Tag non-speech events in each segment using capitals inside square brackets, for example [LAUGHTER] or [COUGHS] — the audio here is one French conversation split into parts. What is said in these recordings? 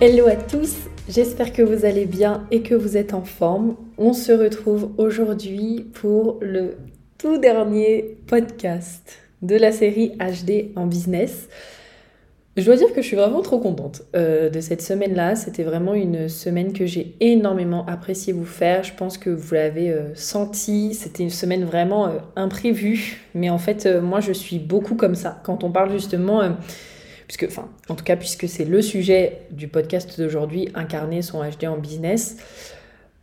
Hello à tous, j'espère que vous allez bien et que vous êtes en forme. On se retrouve aujourd'hui pour le tout dernier podcast de la série HD en business. Je dois dire que je suis vraiment trop contente euh, de cette semaine-là. C'était vraiment une semaine que j'ai énormément apprécié vous faire. Je pense que vous l'avez euh, senti. C'était une semaine vraiment euh, imprévue. Mais en fait, moi, je suis beaucoup comme ça. Quand on parle justement, puisque, enfin, en tout cas, puisque c'est le sujet du podcast d'aujourd'hui, incarner son HD en business,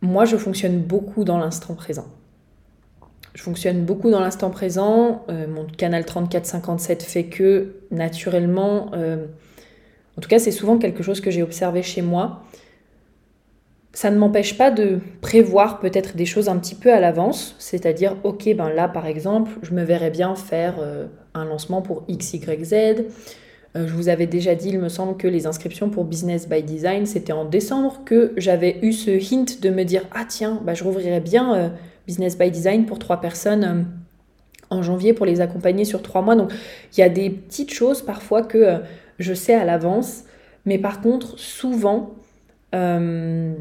moi, je fonctionne beaucoup dans l'instant présent. Je fonctionne beaucoup dans l'instant présent. Euh, mon canal 3457 fait que, naturellement, euh, en tout cas, c'est souvent quelque chose que j'ai observé chez moi. Ça ne m'empêche pas de prévoir peut-être des choses un petit peu à l'avance, c'est-à-dire, ok, ben là, par exemple, je me verrais bien faire euh, un lancement pour XYZ. Je vous avais déjà dit, il me semble que les inscriptions pour Business by Design, c'était en décembre que j'avais eu ce hint de me dire, ah tiens, bah, je rouvrirais bien Business by Design pour trois personnes euh, en janvier pour les accompagner sur trois mois. Donc il y a des petites choses parfois que euh, je sais à l'avance, mais par contre souvent, euh,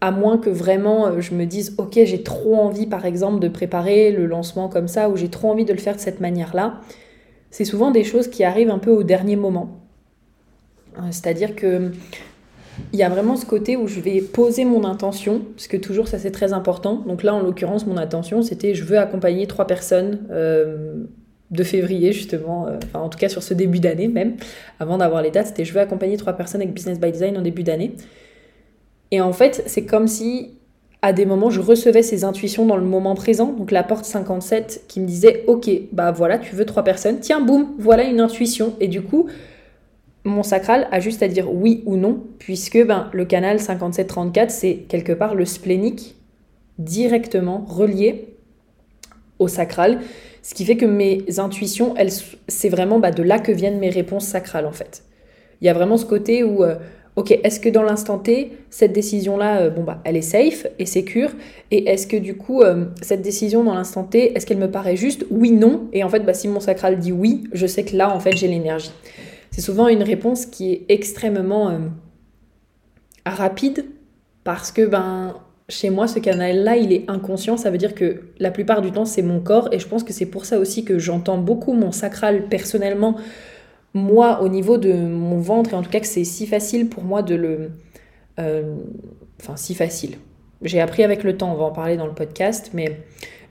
à moins que vraiment je me dise ok j'ai trop envie par exemple de préparer le lancement comme ça ou j'ai trop envie de le faire de cette manière-là, c'est souvent des choses qui arrivent un peu au dernier moment. C'est-à-dire que il y a vraiment ce côté où je vais poser mon intention, parce que toujours ça c'est très important. Donc là en l'occurrence mon intention c'était je veux accompagner trois personnes euh, de février justement, euh, enfin en tout cas sur ce début d'année même, avant d'avoir les dates, c'était je veux accompagner trois personnes avec Business by Design en début d'année. Et en fait c'est comme si à des moments je recevais ces intuitions dans le moment présent, donc la porte 57 qui me disait ok bah voilà tu veux trois personnes, tiens boum voilà une intuition et du coup mon sacral a juste à dire oui ou non, puisque ben, le canal 57-34, c'est quelque part le splénique directement relié au sacral, ce qui fait que mes intuitions, c'est vraiment bah, de là que viennent mes réponses sacrales en fait. Il y a vraiment ce côté où, euh, ok, est-ce que dans l'instant T, cette décision-là, euh, bon bah, elle est safe et sécure, et est-ce que du coup, euh, cette décision dans l'instant T, est-ce qu'elle me paraît juste? Oui, non, et en fait, bah, si mon sacral dit oui, je sais que là, en fait, j'ai l'énergie. C'est souvent une réponse qui est extrêmement euh, rapide parce que ben chez moi ce canal là il est inconscient ça veut dire que la plupart du temps c'est mon corps et je pense que c'est pour ça aussi que j'entends beaucoup mon sacral personnellement moi au niveau de mon ventre et en tout cas que c'est si facile pour moi de le euh, enfin si facile j'ai appris avec le temps on va en parler dans le podcast mais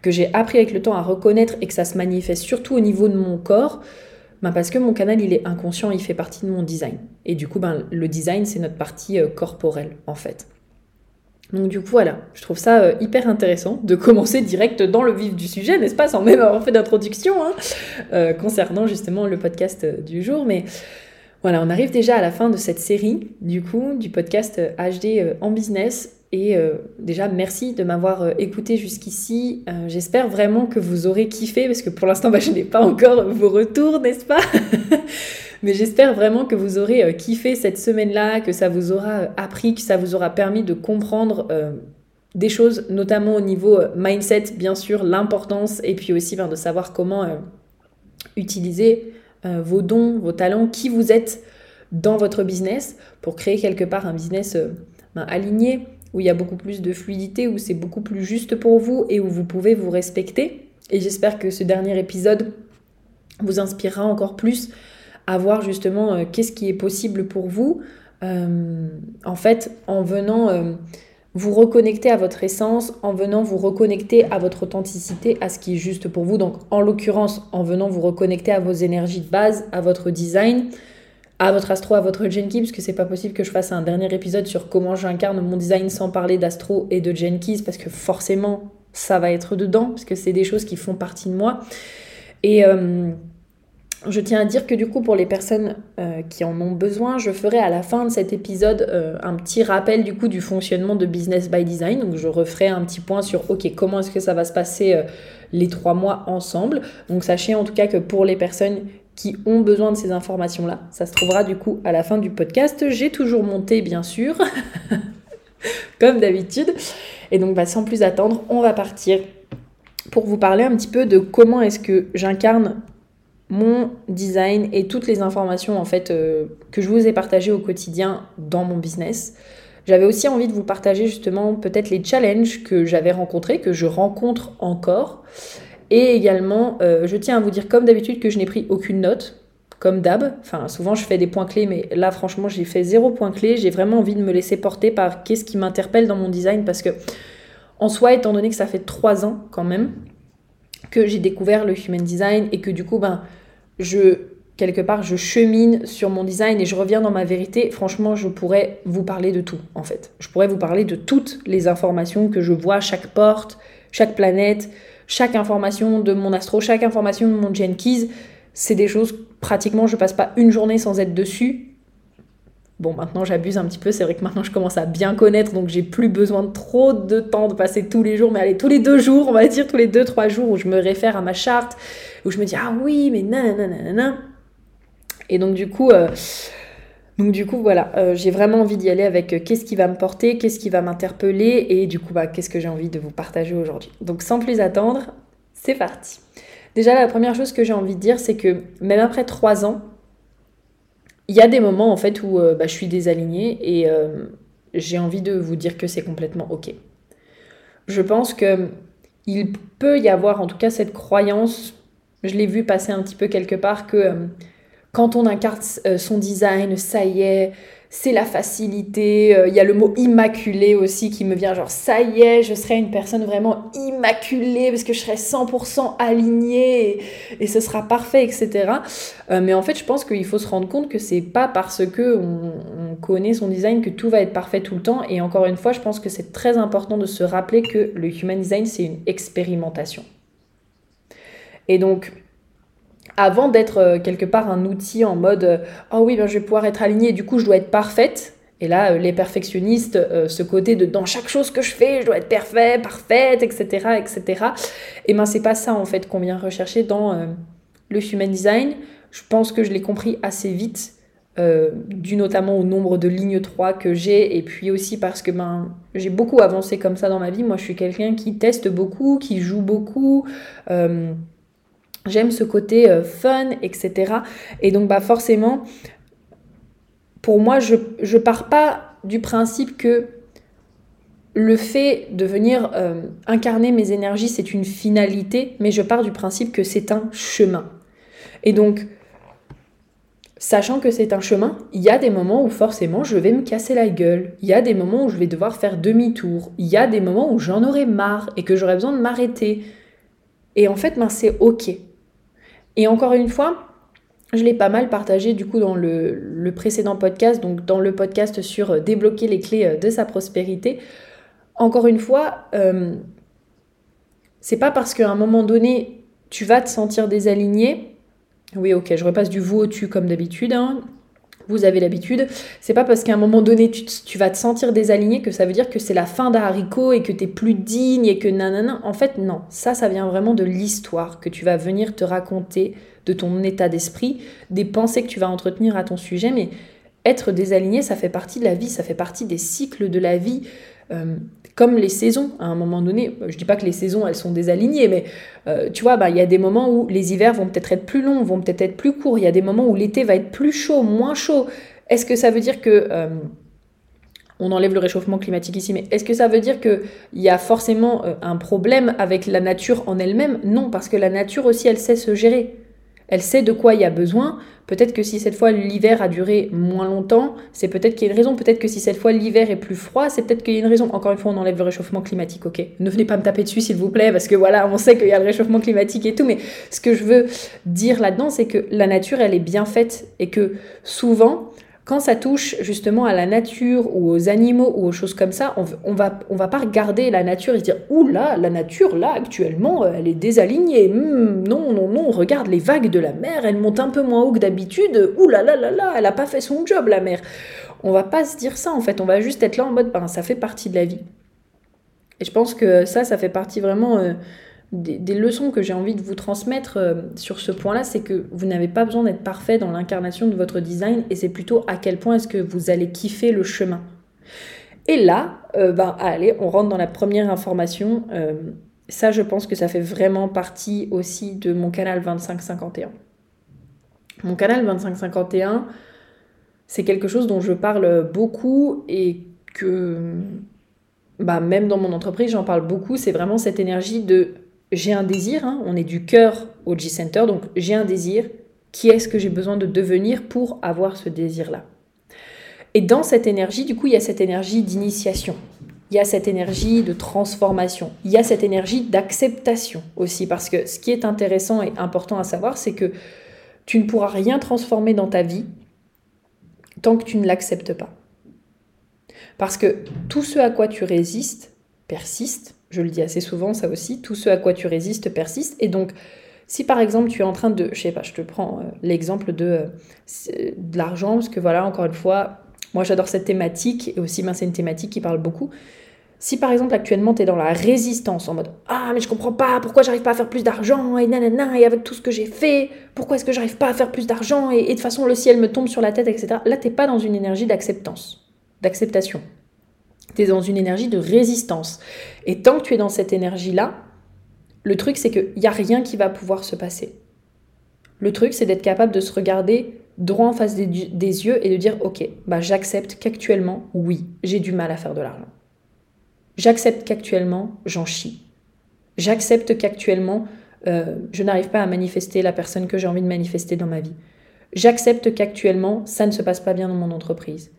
que j'ai appris avec le temps à reconnaître et que ça se manifeste surtout au niveau de mon corps ben Parce que mon canal, il est inconscient, il fait partie de mon design. Et du coup, ben, le design, c'est notre partie euh, corporelle, en fait. Donc du coup, voilà, je trouve ça euh, hyper intéressant de commencer direct dans le vif du sujet, n'est-ce pas, sans même avoir fait d'introduction, hein, euh, concernant justement le podcast du jour. Mais voilà, on arrive déjà à la fin de cette série, du coup, du podcast HD en business. Et euh, déjà, merci de m'avoir euh, écouté jusqu'ici. Euh, j'espère vraiment que vous aurez kiffé, parce que pour l'instant, bah, je n'ai pas encore vos retours, n'est-ce pas? [LAUGHS] Mais j'espère vraiment que vous aurez kiffé cette semaine-là, que ça vous aura appris, que ça vous aura permis de comprendre des choses, notamment au niveau mindset, bien sûr, l'importance, et puis aussi ben, de savoir comment utiliser vos dons, vos talents, qui vous êtes dans votre business pour créer quelque part un business ben, aligné où il y a beaucoup plus de fluidité, où c'est beaucoup plus juste pour vous et où vous pouvez vous respecter. Et j'espère que ce dernier épisode vous inspirera encore plus à voir justement euh, qu'est-ce qui est possible pour vous. Euh, en fait, en venant euh, vous reconnecter à votre essence, en venant vous reconnecter à votre authenticité, à ce qui est juste pour vous. Donc, en l'occurrence, en venant vous reconnecter à vos énergies de base, à votre design, à votre astro, à votre Genki, parce que c'est pas possible que je fasse un dernier épisode sur comment j'incarne mon design sans parler d'astro et de Genki, parce que forcément ça va être dedans, parce que c'est des choses qui font partie de moi. Et, je tiens à dire que du coup, pour les personnes euh, qui en ont besoin, je ferai à la fin de cet épisode euh, un petit rappel du coup du fonctionnement de Business by Design. Donc, je referai un petit point sur OK, comment est-ce que ça va se passer euh, les trois mois ensemble. Donc, sachez en tout cas que pour les personnes qui ont besoin de ces informations-là, ça se trouvera du coup à la fin du podcast. J'ai toujours monté, bien sûr, [LAUGHS] comme d'habitude. Et donc, bah, sans plus attendre, on va partir pour vous parler un petit peu de comment est-ce que j'incarne mon design et toutes les informations en fait euh, que je vous ai partagées au quotidien dans mon business. J'avais aussi envie de vous partager justement peut-être les challenges que j'avais rencontrés, que je rencontre encore. Et également, euh, je tiens à vous dire comme d'habitude que je n'ai pris aucune note, comme d'hab. Enfin, souvent je fais des points clés, mais là franchement j'ai fait zéro point clé. J'ai vraiment envie de me laisser porter par qu'est-ce qui m'interpelle dans mon design parce que en soi, étant donné que ça fait trois ans quand même que j'ai découvert le human design et que du coup, ben, je quelque part je chemine sur mon design et je reviens dans ma vérité, franchement, je pourrais vous parler de tout en fait. Je pourrais vous parler de toutes les informations que je vois, chaque porte, chaque planète, chaque information de mon astro, chaque information de mon Keys. C'est des choses pratiquement je passe pas une journée sans être dessus. Bon, maintenant j'abuse un petit peu, c'est vrai que maintenant je commence à bien connaître, donc j'ai plus besoin de trop de temps de passer tous les jours, mais allez, tous les deux jours, on va dire, tous les deux, trois jours où je me réfère à ma charte, où je me dis, ah oui, mais nanana. Et donc du coup, euh, donc du coup, voilà, euh, j'ai vraiment envie d'y aller avec euh, qu'est-ce qui va me porter, qu'est-ce qui va m'interpeller, et du coup, bah, qu'est-ce que j'ai envie de vous partager aujourd'hui. Donc sans plus attendre, c'est parti. Déjà, la première chose que j'ai envie de dire, c'est que même après trois ans, il y a des moments en fait où euh, bah, je suis désalignée et euh, j'ai envie de vous dire que c'est complètement ok. Je pense que il peut y avoir en tout cas cette croyance, je l'ai vu passer un petit peu quelque part, que euh, quand on incarne son design, ça y est, c'est la facilité. Euh, il y a le mot immaculé aussi qui me vient, genre ça y est, je serai une personne vraiment immaculée parce que je serai 100% alignée et, ce sera parfait, etc. Euh, mais en fait, je pense qu'il faut se rendre compte que c'est pas parce que on, connaît son design que tout va être parfait tout le temps. Et encore une fois, je pense que c'est très important de se rappeler que le human design, c'est une expérimentation. Et donc, avant d'être euh, quelque part un outil en mode oh oui ben je vais pouvoir être alignée du coup je dois être parfaite. Et là euh, les perfectionnistes ce côté de dans chaque chose que je fais je dois être parfait parfaite etc etc et ben c'est pas ça en fait qu'on vient rechercher dans le human design. Je pense que je l'ai compris assez vite dû notamment au nombre de lignes 3 que j'ai et puis aussi parce que ben j'ai beaucoup avancé comme ça dans ma vie. Moi je suis quelqu'un qui teste beaucoup qui joue beaucoup J'aime ce côté euh, fun, etc. Et donc, bah, forcément, pour moi, je ne pars pas du principe que le fait de venir euh, incarner mes énergies, c'est une finalité, mais je pars du principe que c'est un chemin. Et donc, sachant que c'est un chemin, il y a des moments où forcément je vais me casser la gueule, il y a des moments où je vais devoir faire demi-tour, il y a des moments où j'en aurai marre et que j'aurai besoin de m'arrêter. Et en fait, ben, c'est ok. Et encore une fois, je l'ai pas mal partagé du coup dans le, précédent podcast, donc dans le podcast sur euh, débloquer les clés euh, de sa prospérité. Encore une fois, euh, c'est pas parce qu'à un moment donné, tu vas te sentir désaligné. Oui, ok, je repasse du vous au tu comme d'habitude. Hein vous avez l'habitude. C'est pas parce qu'à un moment donné tu, vas te sentir désaligné que ça veut dire que c'est la fin d'haricot et que t'es plus digne et que nanana. En fait, non. Ça, ça vient vraiment de l'histoire que tu vas venir te raconter, de ton état d'esprit, des pensées que tu vas entretenir à ton sujet. Mais être désaligné, ça fait partie de la vie, ça fait partie des cycles de la vie. Euh, comme les saisons, à un moment donné, je dis pas que les saisons elles sont désalignées, mais euh, tu vois, bah, il y a des moments où les hivers vont peut-être être plus longs, vont peut-être être plus courts, il y a des moments où l'été va être plus chaud, moins chaud. Est-ce que ça veut dire que... Euh, on enlève le réchauffement climatique ici, mais est-ce que ça veut dire qu'il y a forcément un problème avec la nature en elle-même? Non, parce que la nature aussi, elle sait se gérer. Elle sait de quoi il y a besoin. Peut-être que si cette fois l'hiver a duré moins longtemps, c'est peut-être qu'il y a une raison. Peut-être que si cette fois l'hiver est plus froid, c'est peut-être qu'il y a une raison. Encore une fois, on enlève le réchauffement climatique, ok? Ne venez pas me taper dessus, s'il vous plaît, parce que voilà, on sait qu'il y a le réchauffement climatique et tout. Mais ce que je veux dire là-dedans, c'est que la nature, elle est bien faite et que souvent, quand ça touche justement à la nature ou aux animaux ou aux choses comme ça, on, on va, pas regarder la nature et se dire Ouh là, la nature, là, actuellement, elle est désalignée. Hmm, non, non, non, regarde les vagues de la mer, elles montent un peu moins haut que d'habitude. Ouh là là là, elle a pas fait son job, la mer. On va pas se dire ça en fait, on va juste être là en mode ben, ça fait partie de la vie. Et je pense que ça, ça fait partie vraiment. Euh, des, leçons que j'ai envie de vous transmettre euh, sur ce point-là, c'est que vous n'avez pas besoin d'être parfait dans l'incarnation de votre design et c'est plutôt à quel point est-ce que vous allez kiffer le chemin. Et là, euh, ben, allez, on rentre dans la première information. Euh, ça, je pense que ça fait vraiment partie aussi de mon canal 2551. Mon canal 2551, c'est quelque chose dont je parle beaucoup et que bah, même dans mon entreprise, j'en parle beaucoup. C'est vraiment cette énergie de j'ai un désir, hein, on est du cœur au G-Center, donc j'ai un désir, qui est-ce que j'ai besoin de devenir pour avoir ce désir-là? Et dans cette énergie, du coup, il y a cette énergie d'initiation, il y a cette énergie de transformation, il y a cette énergie d'acceptation aussi, parce que ce qui est intéressant et important à savoir, c'est que tu ne pourras rien transformer dans ta vie tant que tu ne l'acceptes pas. Parce que tout ce à quoi tu résistes persiste, je le dis assez souvent, ça aussi, tout ce à quoi tu résistes persiste. Et donc, si par exemple tu es en train de, je sais pas, je te prends euh, l'exemple de, euh, de l'argent, parce que voilà, encore une fois, moi j'adore cette thématique, et aussi ben, c'est une thématique qui parle beaucoup. Si par exemple actuellement tu es dans la résistance, en mode Ah, mais je comprends pas, pourquoi j'arrive pas à faire plus d'argent, et nanana, et avec tout ce que j'ai fait, pourquoi est-ce que j'arrive pas à faire plus d'argent, et, et, de toute façon le ciel me tombe sur la tête, etc. Là, t'es pas dans une énergie d'acceptance, d'acceptation. Tu es dans une énergie de résistance. Et tant que tu es dans cette énergie-là, le truc, c'est qu'il n'y a rien qui va pouvoir se passer. Le truc, c'est d'être capable de se regarder droit en face des, yeux et de dire, ok, bah, j'accepte qu'actuellement, oui, j'ai du mal à faire de l'argent. J'accepte qu'actuellement, j'en chie. J'accepte qu'actuellement, euh, je n'arrive pas à manifester la personne que j'ai envie de manifester dans ma vie. J'accepte qu'actuellement, ça ne se passe pas bien dans mon entreprise.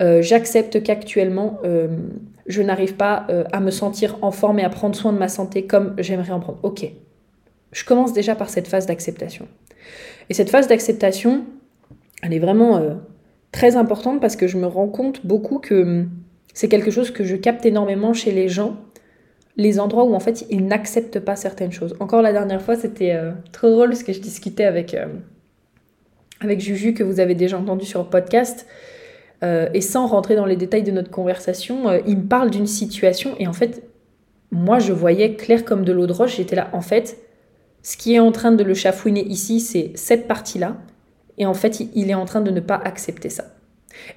Euh, j'accepte qu'actuellement, euh, je n'arrive pas euh, à me sentir en forme et à prendre soin de ma santé comme j'aimerais en prendre. Ok. Je commence déjà par cette phase d'acceptation. Et cette phase d'acceptation, elle est vraiment très importante parce que je me rends compte beaucoup que hum, c'est quelque chose que je capte énormément chez les gens, les endroits où en fait ils n'acceptent pas certaines choses. Encore la dernière fois, c'était trop drôle parce que je discutais avec, avec Juju que vous avez déjà entendu sur le podcast. Euh, et sans rentrer dans les détails de notre conversation, euh, il me parle d'une situation et en fait, moi je voyais clair comme de l'eau de roche, j'étais là, en fait, ce qui est en train de le chafouiner ici, c'est cette partie-là, et en fait, il est en train de ne pas accepter ça.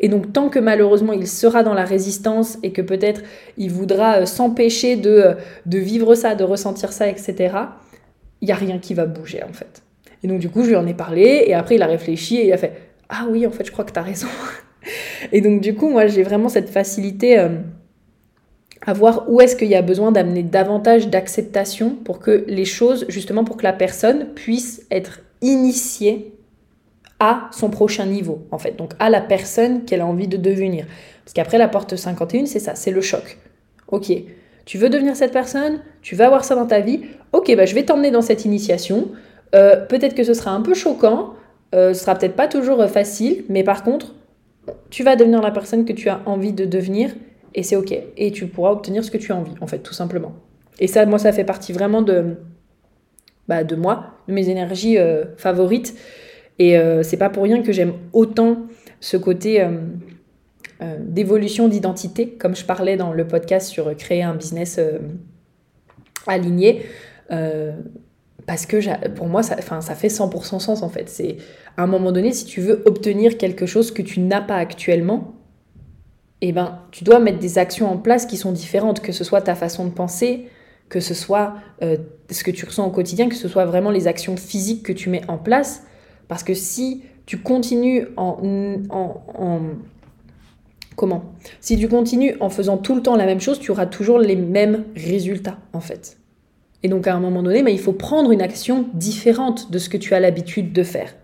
Et donc, tant que malheureusement il sera dans la résistance et que peut-être il voudra euh, s'empêcher de, de vivre ça, de ressentir ça, etc., il n'y a rien qui va bouger en fait. Et donc, du coup, je lui en ai parlé, et après, il a réfléchi et il a fait Ah oui, en fait, je crois que tu as raison. Et donc, du coup, moi, j'ai vraiment cette facilité euh, à voir où est-ce qu'il y a besoin d'amener davantage d'acceptation pour que les choses, justement, pour que la personne puisse être initiée à son prochain niveau, en fait. Donc, à la personne qu'elle a envie de devenir. Parce qu'après, la porte 51, c'est ça, c'est le choc. Ok, tu veux devenir cette personne, tu vas avoir ça dans ta vie, ok, bah, je vais t'emmener dans cette initiation. Euh, peut-être que ce sera un peu choquant, euh, ce sera peut-être pas toujours facile, mais par contre, tu vas devenir la personne que tu as envie de devenir et c'est ok. Et tu pourras obtenir ce que tu as envie, en fait, tout simplement. Et ça, moi, ça fait partie vraiment de, bah, de moi, de mes énergies euh, favorites. Et euh, c'est pas pour rien que j'aime autant ce côté euh, d'évolution d'identité, comme je parlais dans le podcast sur créer un business aligné parce que pour moi, ça, ça fait 100% sens en fait. C'est à un moment donné, si tu veux obtenir quelque chose que tu n'as pas actuellement, eh ben, tu dois mettre des actions en place qui sont différentes, que ce soit ta façon de penser, que ce soit euh, ce que tu ressens au quotidien, que ce soit vraiment les actions physiques que tu mets en place. Parce que si tu continues en, en comment? Si tu continues en faisant tout le temps la même chose, tu auras toujours les mêmes résultats en fait. Et donc à un moment donné, il faut prendre une action différente de ce que tu as l'habitude de faire.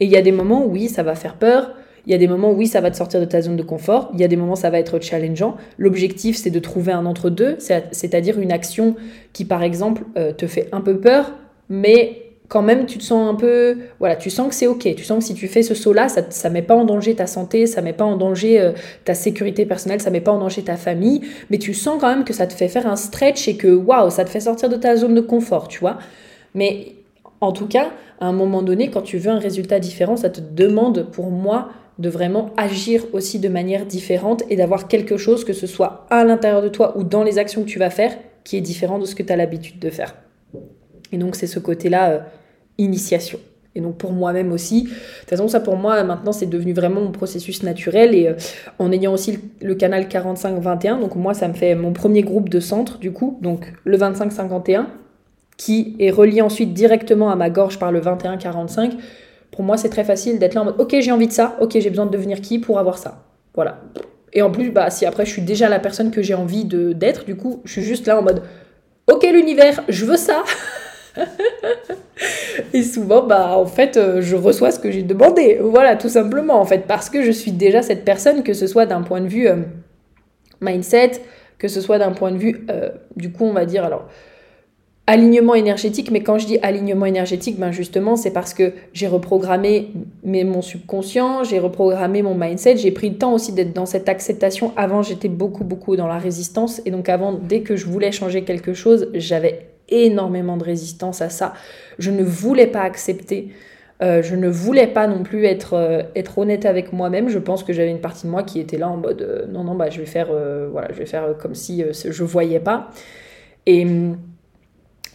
Et il y a des moments où oui, ça va faire peur. Il y a des moments où oui, ça va te sortir de ta zone de confort. Il y a des moments où ça va être challengeant. L'objectif, c'est de trouver un entre-deux, c'est-à-dire une action qui, par exemple, euh, te fait un peu peur, mais quand même, tu te sens un peu, voilà, tu sens que c'est ok. Tu sens que si tu fais ce saut-là, ça, ça met pas en danger ta santé, ça met pas en danger euh, ta sécurité personnelle, ça met pas en danger ta famille, mais tu sens quand même que ça te fait faire un stretch et que waouh, ça te fait sortir de ta zone de confort, tu vois. Mais en tout cas, à un moment donné, quand tu veux un résultat différent, ça te demande, pour moi, de vraiment agir aussi de manière différente et d'avoir quelque chose, que ce soit à l'intérieur de toi ou dans les actions que tu vas faire, qui est différent de ce que tu as l'habitude de faire. Et donc c'est ce côté-là euh, initiation. Et donc pour moi-même aussi. De toute façon, ça pour moi, maintenant, c'est devenu vraiment mon processus naturel. Et euh, en ayant aussi le, canal 45-21, donc moi, ça me fait mon premier groupe de centre, du coup, donc le 25-51, qui est relié ensuite directement à ma gorge par le 21-45. Pour moi, c'est très facile d'être là en mode, ok, j'ai envie de ça, ok, j'ai besoin de devenir qui pour avoir ça. Voilà. Et en plus, bah, si après je suis déjà la personne que j'ai envie d'être, du coup, je suis juste là en mode, ok, l'univers, je veux ça. [LAUGHS] et souvent, bah, en fait, euh, je reçois ce que j'ai demandé. Voilà, tout simplement, en fait, parce que je suis déjà cette personne, que ce soit d'un point de vue euh, mindset, que ce soit d'un point de vue, euh, du coup, on va dire, alors, alignement énergétique, mais quand je dis alignement énergétique, ben justement, c'est parce que j'ai reprogrammé mon subconscient, j'ai reprogrammé mon mindset, j'ai pris le temps aussi d'être dans cette acceptation. Avant, j'étais beaucoup, beaucoup dans la résistance, et donc avant, dès que je voulais changer quelque chose, j'avais énormément de résistance à ça. Je ne voulais pas accepter. Euh, je ne voulais pas non plus être, euh, être honnête avec moi-même. Je pense que j'avais une partie de moi qui était là en mode euh, non, non, bah, je vais faire, voilà, je vais faire comme si je ne voyais pas. Et hum,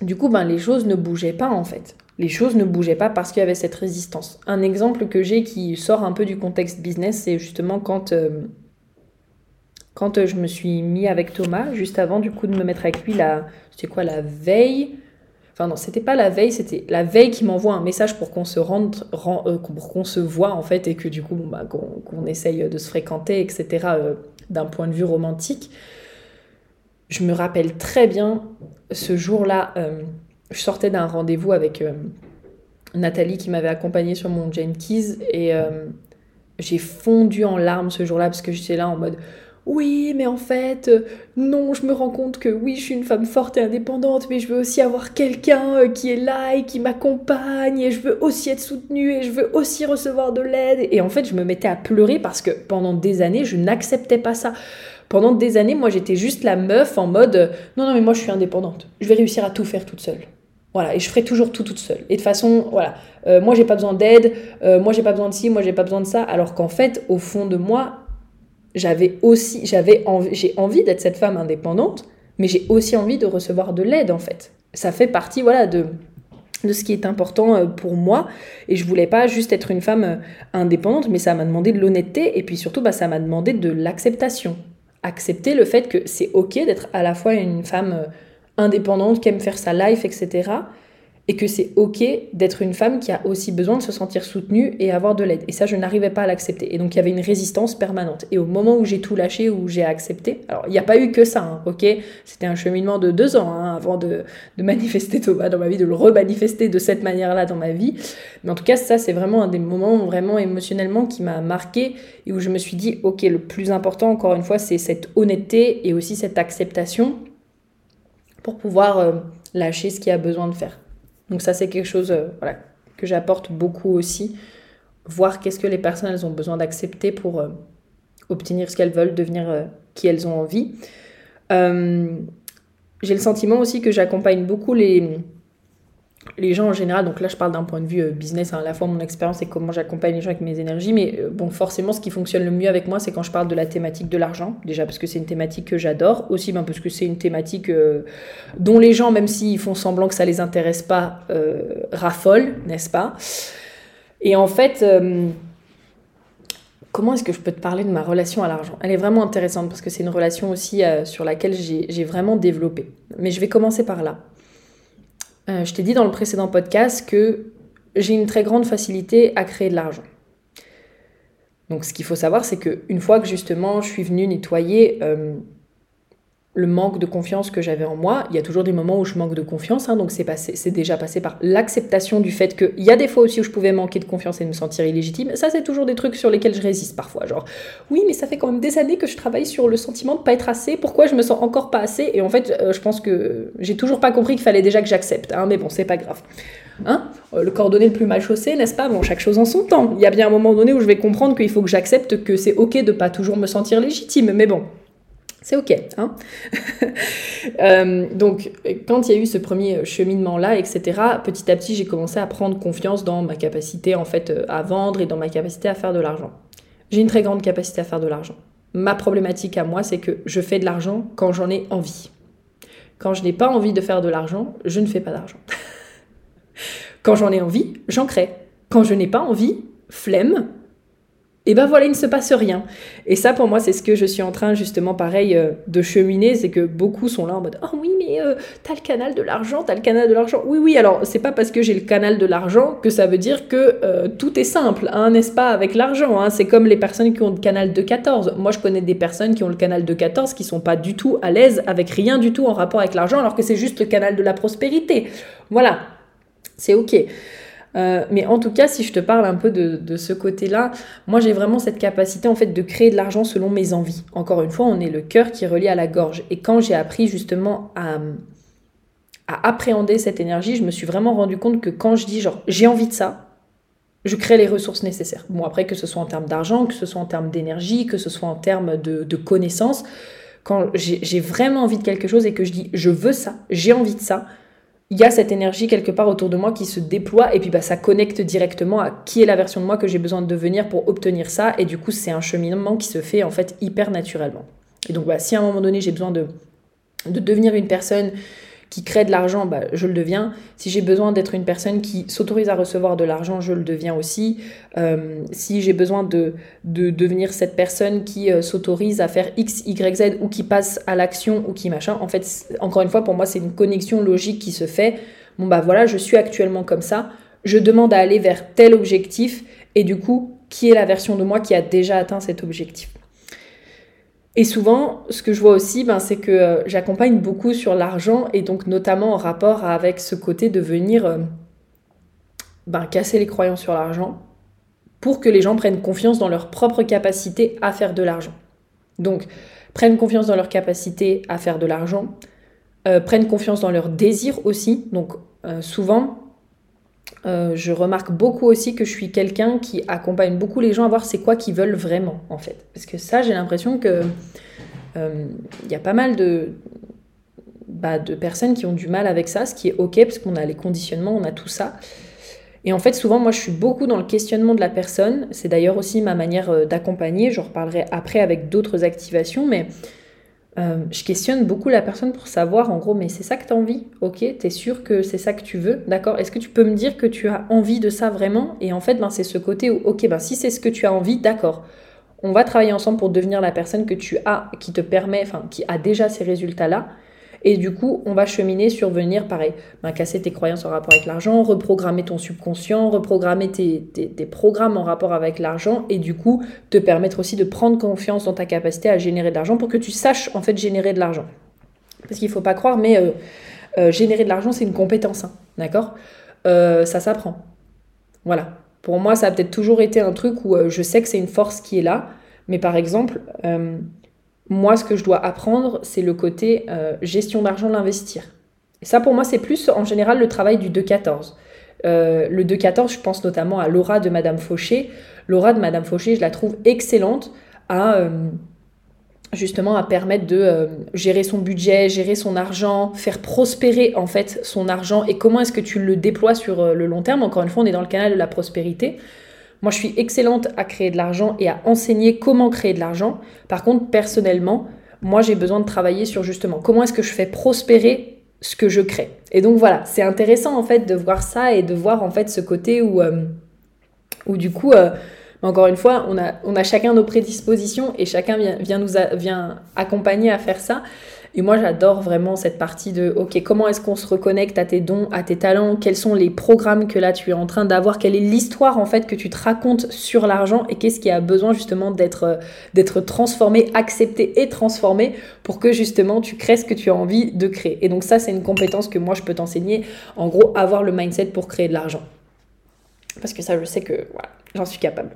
du coup, ben, les choses ne bougeaient pas en fait. Les choses ne bougeaient pas parce qu'il y avait cette résistance. Un exemple que j'ai qui sort un peu du contexte business, c'est justement quand quand euh, je me suis mis avec Thomas, juste avant du coup de me mettre avec lui, la, c'était quoi la veille? Enfin non, c'était pas la veille, c'était la veille qui m'envoie un message pour qu'on se rende, euh, pour qu'on se voit en fait et que du coup bah, qu'on, essaye de se fréquenter, etc. Euh, d'un point de vue romantique. Je me rappelle très bien ce jour-là, je sortais d'un rendez-vous avec Nathalie qui m'avait accompagnée sur mon Jenkins et j'ai fondu en larmes ce jour-là parce que j'étais là en mode oui, mais en fait, euh, non, je me rends compte que oui, je suis une femme forte et indépendante, mais je veux aussi avoir quelqu'un euh, qui est là et qui m'accompagne, et je veux aussi être soutenue, et je veux aussi recevoir de l'aide. Et en fait, je me mettais à pleurer parce que pendant des années, je n'acceptais pas ça. Pendant des années, moi, j'étais juste la meuf en mode euh, non, non, mais moi, je suis indépendante. Je vais réussir à tout faire toute seule. Voilà, et je ferai toujours tout toute seule. Et de façon, voilà, moi j'ai pas besoin d'aide, moi j'ai pas besoin de ci, moi j'ai pas besoin de ça. Alors qu'en fait, au fond de moi, j'avais aussi, j'avais j'ai envie d'être cette femme indépendante, mais j'ai aussi envie de recevoir de l'aide en fait. Ça fait partie, voilà, de, de ce qui est important euh, pour moi. Et je voulais pas juste être une femme euh, indépendante, mais ça m'a demandé de l'honnêteté et puis surtout, bah, ça m'a demandé de l'acceptation. Accepter le fait que c'est ok d'être à la fois une femme euh, indépendante qui aime faire sa life, etc et que c'est ok d'être une femme qui a aussi besoin de se sentir soutenue et avoir de l'aide. Et ça, je n'arrivais pas à l'accepter. Et donc, il y avait une résistance permanente. Et au moment où j'ai tout lâché, où j'ai accepté, alors il n'y a pas eu que ça, hein, ok? C'était un cheminement de deux ans hein, avant de, manifester Thomas dans ma vie, de le remanifester de cette manière-là dans ma vie. Mais en tout cas, ça, c'est vraiment un des moments vraiment émotionnellement qui m'a marqué et où je me suis dit, ok, le plus important, encore une fois, c'est cette honnêteté et aussi cette acceptation pour pouvoir euh, lâcher ce qu'il y a besoin de faire. Donc ça, c'est quelque chose euh, que j'apporte beaucoup aussi. Voir qu'est-ce que les personnes elles ont besoin d'accepter pour euh, obtenir ce qu'elles veulent, devenir euh, qui elles ont envie. J'ai le sentiment aussi que j'accompagne beaucoup les, les gens en général, donc là je parle d'un point de vue euh, business, hein, à la fois mon expérience et comment j'accompagne les gens avec mes énergies, mais euh, bon, forcément ce qui fonctionne le mieux avec moi, c'est quand je parle de la thématique de l'argent, déjà parce que c'est une thématique que j'adore, aussi ben, parce que c'est une thématique euh, dont les gens, même s'ils font semblant que ça les intéresse pas, raffolent, n'est-ce pas? Et en fait, comment est-ce que je peux te parler de ma relation à l'argent? Elle est vraiment intéressante parce que c'est une relation aussi sur laquelle j'ai vraiment développé. Mais je vais commencer par là. Euh, je t'ai dit dans le précédent podcast que j'ai une très grande facilité à créer de l'argent. Donc ce qu'il faut savoir, c'est qu'une fois que justement je suis venue nettoyer euh, le manque de confiance que j'avais en moi. Il y a toujours des moments où je manque de confiance, hein, donc c'est passé, c'est déjà passé par l'acceptation du fait qu'il y a des fois aussi où je pouvais manquer de confiance et me sentir illégitime. Ça, c'est toujours des trucs sur lesquels je résiste parfois. Genre, oui, mais ça fait quand même des années que je travaille sur le sentiment de pas être assez. Pourquoi je me sens encore pas assez? Et en fait, euh, je pense que j'ai toujours pas compris qu'il fallait déjà que j'accepte. Hein, mais bon, c'est pas grave. Hein? Le cordonnier le plus mal chaussé, n'est-ce pas? Bon, chaque chose en son temps. Il y a bien un moment donné où je vais comprendre qu'il faut que j'accepte que c'est ok de pas toujours me sentir légitime, mais bon, c'est ok. Hein [LAUGHS] euh, donc, quand il y a eu ce premier cheminement-là, etc., petit à petit, j'ai commencé à prendre confiance dans ma capacité en fait euh, à vendre et dans ma capacité à faire de l'argent. J'ai une très grande capacité à faire de l'argent. Ma problématique à moi, c'est que je fais de l'argent quand j'en ai envie. Quand je n'ai pas envie de faire de l'argent, je ne fais pas d'argent. [LAUGHS] quand j'en ai envie, j'en crée. Quand je n'ai pas envie, flemme, et ben voilà, il ne se passe rien. Et ça, pour moi, c'est ce que je suis en train, justement, pareil, euh, de cheminer. C'est que beaucoup sont là en mode Oh oui, mais euh, t'as le canal de l'argent, t'as le canal de l'argent. Oui, oui, alors, c'est pas parce que j'ai le canal de l'argent que ça veut dire que euh, tout est simple, hein, n'est-ce pas, avec l'argent. Hein. C'est comme les personnes qui ont le canal de 14. Moi, je connais des personnes qui ont le canal de 14 qui sont pas du tout à l'aise avec rien du tout en rapport avec l'argent, alors que c'est juste le canal de la prospérité. Voilà, c'est OK. Euh, mais en tout cas, si je te parle un peu de, ce côté-là, moi j'ai vraiment cette capacité en fait de créer de l'argent selon mes envies. Encore une fois, on est le cœur qui relie à la gorge. Et quand j'ai appris justement à, à appréhender cette énergie, je me suis vraiment rendu compte que quand je dis genre j'ai envie de ça, je crée les ressources nécessaires. Bon, après, que ce soit en termes d'argent, que ce soit en termes d'énergie, que ce soit en termes de, de connaissances, quand j'ai vraiment envie de quelque chose et que je dis je veux ça, j'ai envie de ça, il y a cette énergie quelque part autour de moi qui se déploie et puis bah, ça connecte directement à qui est la version de moi que j'ai besoin de devenir pour obtenir ça et du coup c'est un cheminement qui se fait en fait hyper naturellement. Et donc bah, si à un moment donné j'ai besoin de, de devenir une personne qui crée de l'argent, bah, je le deviens. Si j'ai besoin d'être une personne qui s'autorise à recevoir de l'argent, je le deviens aussi. Euh, si j'ai besoin de, de, devenir cette personne qui euh, s'autorise à faire X, Y, Z ou qui passe à l'action ou qui machin, en fait, encore une fois, pour moi, c'est une connexion logique qui se fait. Bon, bah voilà, je suis actuellement comme ça. Je demande à aller vers tel objectif et du coup, qui est la version de moi qui a déjà atteint cet objectif? Et souvent, ce que je vois aussi, ben, c'est que euh, j'accompagne beaucoup sur l'argent et donc notamment en rapport avec ce côté de venir euh, ben, casser les croyances sur l'argent pour que les gens prennent confiance dans leur propre capacité à faire de l'argent. Donc, prennent confiance dans leur capacité à faire de l'argent, euh, prennent confiance dans leur désir aussi. Donc, souvent, euh, je remarque beaucoup aussi que je suis quelqu'un qui accompagne beaucoup les gens à voir c'est quoi qu'ils veulent vraiment en fait. Parce que ça, j'ai l'impression que euh, il y a pas mal de, bah, de personnes qui ont du mal avec ça, ce qui est ok parce qu'on a les conditionnements, on a tout ça. Et en fait, souvent, moi, je suis beaucoup dans le questionnement de la personne. C'est d'ailleurs aussi ma manière euh, d'accompagner. Je reparlerai après avec d'autres activations, mais euh, je questionne beaucoup la personne pour savoir en gros, mais c'est ça que tu as envie? Ok, tu es sûr que c'est ça que tu veux? D'accord Est-ce que tu peux me dire que tu as envie de ça vraiment? Et en fait, ben, c'est ce côté où, ok, ben, si c'est ce que tu as envie, d'accord. On va travailler ensemble pour devenir la personne que tu as, qui te permet, enfin, qui a déjà ces résultats-là. Et du coup, on va cheminer sur venir, pareil, ben, casser tes croyances en rapport avec l'argent, reprogrammer ton subconscient, reprogrammer tes, programmes en rapport avec l'argent, et du coup, te permettre aussi de prendre confiance dans ta capacité à générer de l'argent pour que tu saches en fait générer de l'argent. Parce qu'il ne faut pas croire, mais euh, euh, générer de l'argent, c'est une compétence, hein, d'accord? Euh, Ça s'apprend. Voilà. Pour moi, ça a peut-être toujours été un truc où je sais que c'est une force qui est là, mais par exemple, moi, ce que je dois apprendre, c'est le côté euh, gestion d'argent, l'investir. Et ça, pour moi, c'est plus en général le travail du 2-14. Euh, le 2-14, je pense notamment à Laura de Madame Fauché. Laura de Madame Fauché, je la trouve excellente à euh, justement à permettre de gérer son budget, gérer son argent, faire prospérer en fait son argent et comment est-ce que tu le déploies sur le long terme? Encore une fois, on est dans le canal de la prospérité. Moi, je suis excellente à créer de l'argent et à enseigner comment créer de l'argent. Par contre, personnellement, moi, j'ai besoin de travailler sur justement comment est-ce que je fais prospérer ce que je crée. Et donc voilà, c'est intéressant en fait de voir ça et de voir en fait ce côté où, euh, où du coup, euh, encore une fois, on a, on a chacun nos prédispositions et chacun vient, vient nous vient accompagner à faire ça. Et moi, j'adore vraiment cette partie de, OK, comment est-ce qu'on se reconnecte à tes dons, à tes talents? Quels sont les programmes que là tu es en train d'avoir? Quelle est l'histoire en fait que tu te racontes sur l'argent? Et qu'est-ce qui a besoin justement d'être euh, transformé, accepté et transformé pour que justement tu crées ce que tu as envie de créer? Et donc ça, c'est une compétence que moi, je peux t'enseigner. En gros, avoir le mindset pour créer de l'argent. Parce que ça, je sais que voilà, j'en suis capable.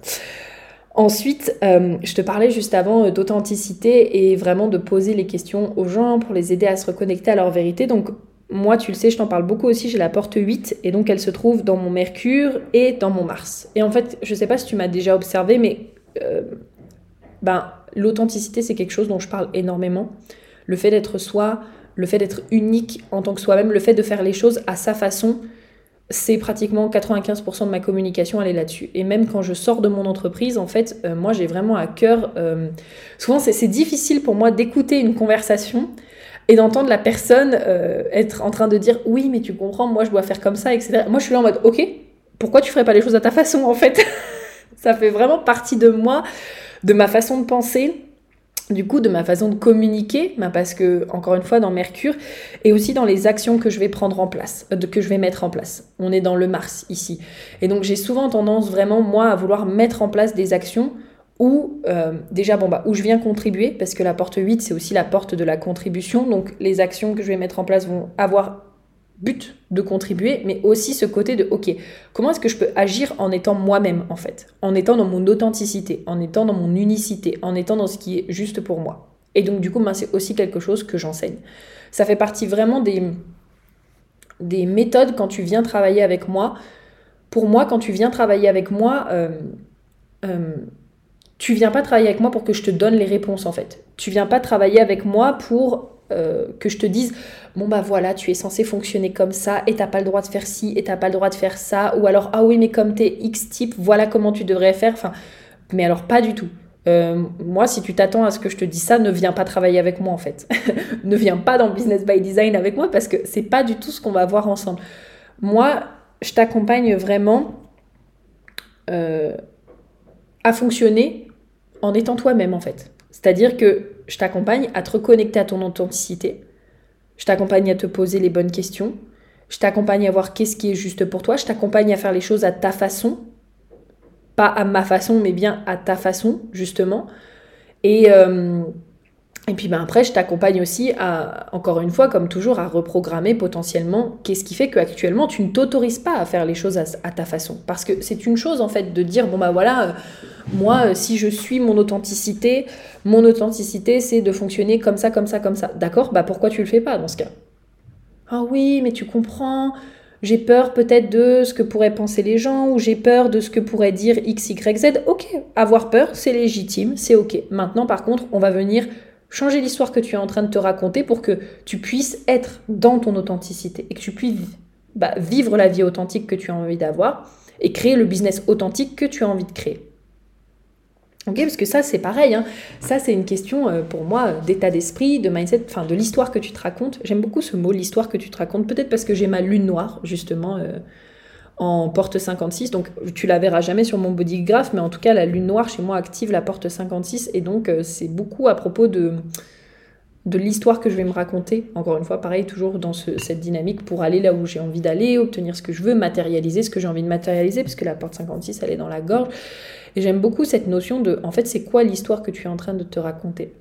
Ensuite, euh, je te parlais juste avant euh, d'authenticité et vraiment de poser les questions aux gens pour les aider à se reconnecter à leur vérité. Donc, moi, tu le sais, je t'en parle beaucoup aussi, j'ai la porte 8 et donc elle se trouve dans mon Mercure et dans mon Mars. Et en fait, je sais pas si tu m'as déjà observé, mais euh, ben, l'authenticité, c'est quelque chose dont je parle énormément. Le fait d'être soi, le fait d'être unique en tant que soi-même, le fait de faire les choses à sa façon, c'est pratiquement 95% de ma communication, elle est là-dessus. Et même quand je sors de mon entreprise, en fait, euh, moi j'ai vraiment à cœur. Euh, souvent, c'est difficile pour moi d'écouter une conversation et d'entendre la personne euh, être en train de dire oui, mais tu comprends, moi je dois faire comme ça, etc. Moi je suis là en mode ok, pourquoi tu ferais pas les choses à ta façon en fait? [LAUGHS] Ça fait vraiment partie de moi, de ma façon de penser du coup de ma façon de communiquer, bah, parce que encore une fois dans Mercure, et aussi dans les actions euh, que je vais mettre en place. On est dans le Mars ici. Et donc j'ai souvent tendance vraiment moi à vouloir mettre en place des actions où euh, déjà bon bah où je viens contribuer parce que la porte 8 c'est aussi la porte de la contribution donc les actions que je vais mettre en place vont avoir but de contribuer, mais aussi ce côté de, ok, comment est-ce que je peux agir en étant moi-même, en fait, en étant dans mon authenticité, en étant dans mon unicité, en étant dans ce qui est juste pour moi. Et donc, du coup, ben, c'est aussi quelque chose que j'enseigne. Ça fait partie vraiment des, des méthodes quand tu viens travailler avec moi. Pour moi, quand tu viens travailler avec moi, euh, euh, tu viens pas travailler avec moi pour que je te donne les réponses, en fait. Tu viens pas travailler avec moi pour euh, que je te dise bon bah voilà tu es censé fonctionner comme ça et t'as pas le droit de faire ci et t'as pas le droit de faire ça. Ou alors ah oui mais comme t'es X type voilà comment tu devrais faire. Enfin mais alors pas du tout. Euh, moi si tu t'attends à ce que je te dise ça ne viens pas travailler avec moi en fait. [LAUGHS] Ne viens pas dans Business by Design avec moi parce que c'est pas du tout ce qu'on va voir ensemble. Moi je t'accompagne vraiment euh, à fonctionner en étant toi-même en fait. C'est-à-dire que je t'accompagne à te reconnecter à ton authenticité. Je t'accompagne à te poser les bonnes questions. Je t'accompagne à voir qu'est-ce qui est juste pour toi. Je t'accompagne à faire les choses à ta façon. Pas à ma façon, mais bien à ta façon, justement. Et, euh, et puis ben après, je t'accompagne aussi à, encore une fois, comme toujours, à reprogrammer potentiellement qu'est-ce qui fait qu'actuellement, tu ne t'autorises pas à faire les choses à, ta façon. Parce que c'est une chose, en fait, de dire, bon bah voilà, euh, moi, euh, si je suis mon authenticité, mon authenticité, c'est de fonctionner comme ça, comme ça, comme ça. D'accord? Bah pourquoi tu le fais pas dans ce cas? Ah oui, mais tu comprends, j'ai peur peut-être de ce que pourraient penser les gens, ou j'ai peur de ce que pourrait dire X, Y, Z. Ok, avoir peur, c'est légitime, c'est ok. Maintenant, par contre, on va venir changer l'histoire que tu es en train de te raconter pour que tu puisses être dans ton authenticité et que tu puisses bah, vivre la vie authentique que tu as envie d'avoir et créer le business authentique que tu as envie de créer. Ok, parce que ça c'est pareil, hein. ça c'est une question euh, pour moi d'état d'esprit, de mindset, enfin de l'histoire que tu te racontes. J'aime beaucoup ce mot, l'histoire que tu te racontes, peut-être parce que j'ai ma lune noire justement euh, en porte 56. Donc tu la verras jamais sur mon bodygraph, mais en tout cas la lune noire chez moi active la porte 56 et donc euh, c'est beaucoup à propos de de l'histoire que je vais me raconter. Encore une fois, pareil, toujours dans cette dynamique pour aller là où j'ai envie d'aller, obtenir ce que je veux, matérialiser ce que j'ai envie de matérialiser, parce que la porte 56, elle est dans la gorge. Et j'aime beaucoup cette notion de, en fait, c'est quoi l'histoire que tu es en train de te raconter?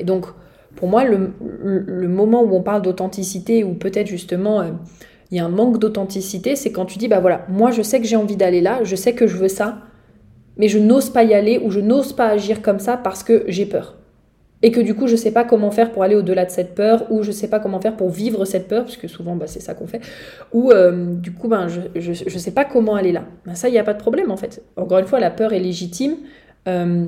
Et donc, pour moi, le, le moment où on parle d'authenticité, ou peut-être justement euh, il y a un manque d'authenticité, c'est quand tu dis, bah voilà, moi je sais que j'ai envie d'aller là, je sais que je veux ça, mais je n'ose pas y aller ou je n'ose pas agir comme ça parce que j'ai peur. Et que du coup, je ne sais pas comment faire pour aller au-delà de cette peur, ou je ne sais pas comment faire pour vivre cette peur, parce que souvent, bah, c'est ça qu'on fait, ou euh, du coup, ben, je ne sais pas comment aller là. Ben, ça, il n'y a pas de problème en fait. Encore une fois, la peur est légitime. Euh,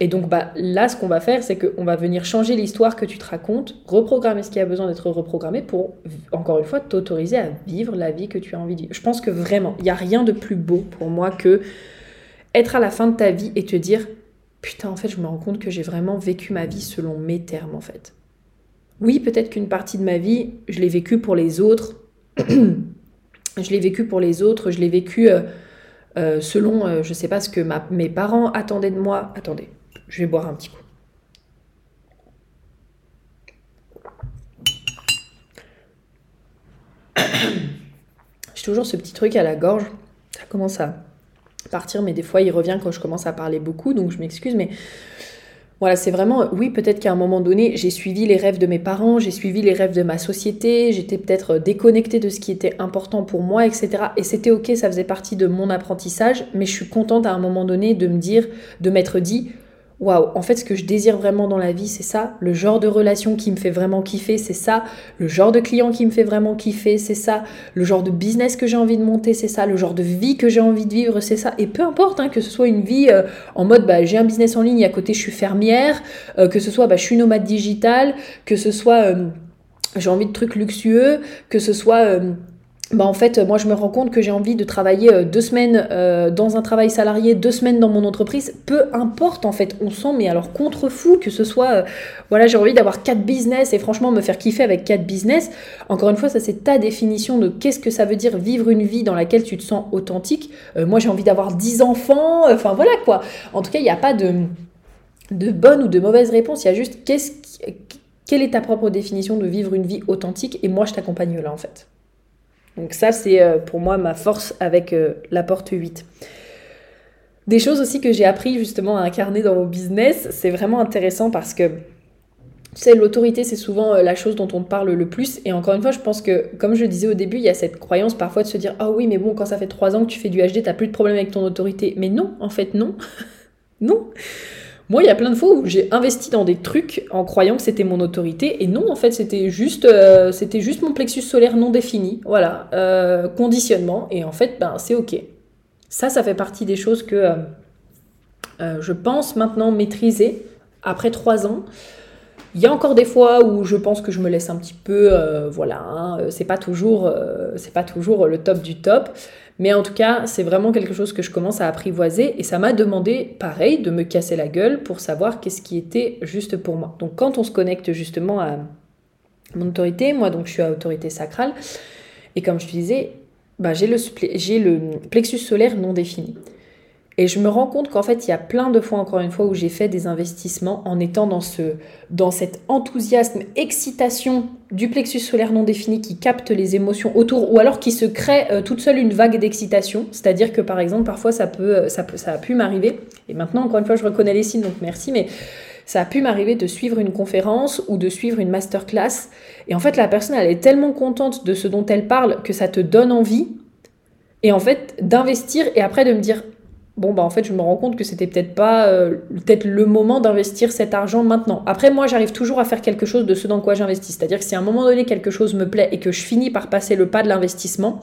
et donc bah, là, ce qu'on va faire, c'est qu'on va venir changer l'histoire que tu te racontes, reprogrammer ce qui a besoin d'être reprogrammé pour, encore une fois, t'autoriser à vivre la vie que tu as envie de vivre. Je pense que vraiment, il n'y a rien de plus beau pour moi que être à la fin de ta vie et te dire, putain, en fait, je me rends compte que j'ai vraiment vécu ma vie selon mes termes, en fait. Oui, peut-être qu'une partie de ma vie, je l'ai vécue pour les autres. [CLEARS THROAT] je l'ai vécu pour les autres, je l'ai vécu... Euh, euh, selon, euh, je sais pas ce que mes parents attendaient de moi. Attendez, je vais boire un petit coup. [COUGHS] J'ai toujours ce petit truc à la gorge. Ça commence à partir, mais des fois il revient quand je commence à parler beaucoup, donc je m'excuse, mais voilà, c'est vraiment, oui, peut-être qu'à un moment donné, j'ai suivi les rêves de mes parents, j'ai suivi les rêves de ma société, j'étais peut-être déconnectée de ce qui était important pour moi, etc. Et c'était ok, ça faisait partie de mon apprentissage, mais je suis contente à un moment donné de me dire, de m'être dit, waouh, en fait, ce que je désire vraiment dans la vie, c'est ça. Le genre de relation qui me fait vraiment kiffer, c'est ça. Le genre de client qui me fait vraiment kiffer, c'est ça. Le genre de business que j'ai envie de monter, c'est ça. Le genre de vie que j'ai envie de vivre, c'est ça. Et peu importe, hein, que ce soit une vie euh, en mode, bah, j'ai un business en ligne à côté, je suis fermière, euh, que ce soit, bah, je suis nomade digital, que ce soit, euh, j'ai envie de trucs luxueux, que ce soit bah en fait, moi je me rends compte que j'ai envie de travailler euh, deux semaines euh, dans un travail salarié, deux semaines dans mon entreprise, peu importe en fait, on sent mais alors contre fou que ce soit, euh, voilà j'ai envie d'avoir quatre business et franchement me faire kiffer avec quatre business. Encore une fois, ça c'est ta définition de qu'est-ce que ça veut dire vivre une vie dans laquelle tu te sens authentique. moi j'ai envie d'avoir dix enfants, enfin voilà quoi. En tout cas, il n'y a pas de, bonne ou de mauvaise réponse, il y a juste qu'est-ce quelle est ta propre définition de vivre une vie authentique et moi je t'accompagne là en fait. Donc ça, c'est euh, pour moi ma force avec euh, la porte 8. Des choses aussi que j'ai appris justement à incarner dans mon business, c'est vraiment intéressant parce que tu l'autorité, c'est souvent euh, la chose dont on parle le plus. Et encore une fois, je pense que, comme je disais au début, il y a cette croyance parfois de se dire Ah oui, mais bon, quand ça fait trois ans que tu fais du HD, t'as plus de problème avec ton autorité. Mais non, en fait, non. [LAUGHS] non. Moi, il y a plein de fois où j'ai investi dans des trucs en croyant que c'était mon autorité, et non, en fait, c'était juste, euh, mon plexus solaire non défini, voilà, euh, conditionnement, et en fait, ben, c'est ok. Ça, ça fait partie des choses que euh, je pense maintenant maîtriser après trois ans. Il y a encore des fois où je pense que je me laisse un petit peu, voilà, hein, c'est c'est pas toujours le top du top. Mais en tout cas, c'est vraiment quelque chose que je commence à apprivoiser et ça m'a demandé, pareil, de me casser la gueule pour savoir qu'est-ce qui était juste pour moi. Donc quand on se connecte justement à mon autorité, moi donc je suis à autorité sacrale, et comme je te disais, bah, j'ai le, le plexus solaire non défini. Et je me rends compte qu'en fait, il y a plein de fois, encore une fois, où j'ai fait des investissements en étant dans, ce, dans cet enthousiasme, excitation du plexus solaire non défini qui capte les émotions autour, ou alors qui se crée euh, toute seule une vague d'excitation. C'est-à-dire que, par exemple, parfois, ça, peut, euh, ça, peut, ça a pu m'arriver, et maintenant, encore une fois, je reconnais les signes, donc merci, mais ça a pu m'arriver de suivre une conférence ou de suivre une masterclass. Et en fait, la personne, elle est tellement contente de ce dont elle parle que ça te donne envie. Et en fait, d'investir et après de me dire, bon bah en fait je me rends compte que c'était peut-être pas euh, peut-être le moment d'investir cet argent maintenant. Après moi j'arrive toujours à faire quelque chose de ce dans quoi j'investis. C'est-à-dire que si à un moment donné quelque chose me plaît et que je finis par passer le pas de l'investissement,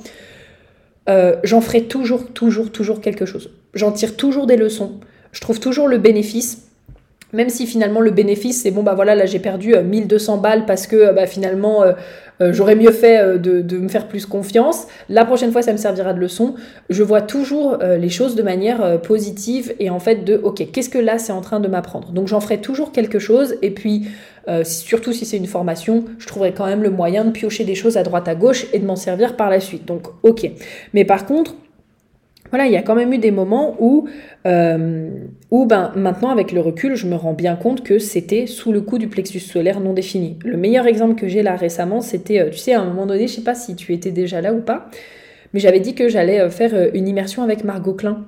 euh, j'en ferai toujours, toujours, toujours quelque chose. J'en tire toujours des leçons. Je trouve toujours le bénéfice. Même si finalement le bénéfice c'est bon bah voilà là j'ai perdu 1200 euh, balles parce que bah, finalement euh, j'aurais mieux fait euh, de, me faire plus confiance. La prochaine fois, ça me servira de leçon. Je vois toujours euh, les choses de manière positive et en fait de, ok, qu'est-ce que là c'est en train de m'apprendre? Donc j'en ferai toujours quelque chose et puis surtout si c'est une formation, je trouverai quand même le moyen de piocher des choses à droite à gauche et de m'en servir par la suite. Donc ok. Mais par contre, voilà, il y a quand même eu des moments où, euh, ben, maintenant, avec le recul, je me rends bien compte que c'était sous le coup du plexus solaire non défini. Le meilleur exemple que j'ai là récemment, c'était, euh, tu sais, à un moment donné, je sais pas si tu étais déjà là ou pas, mais j'avais dit que j'allais euh, faire une immersion avec Margot Klein.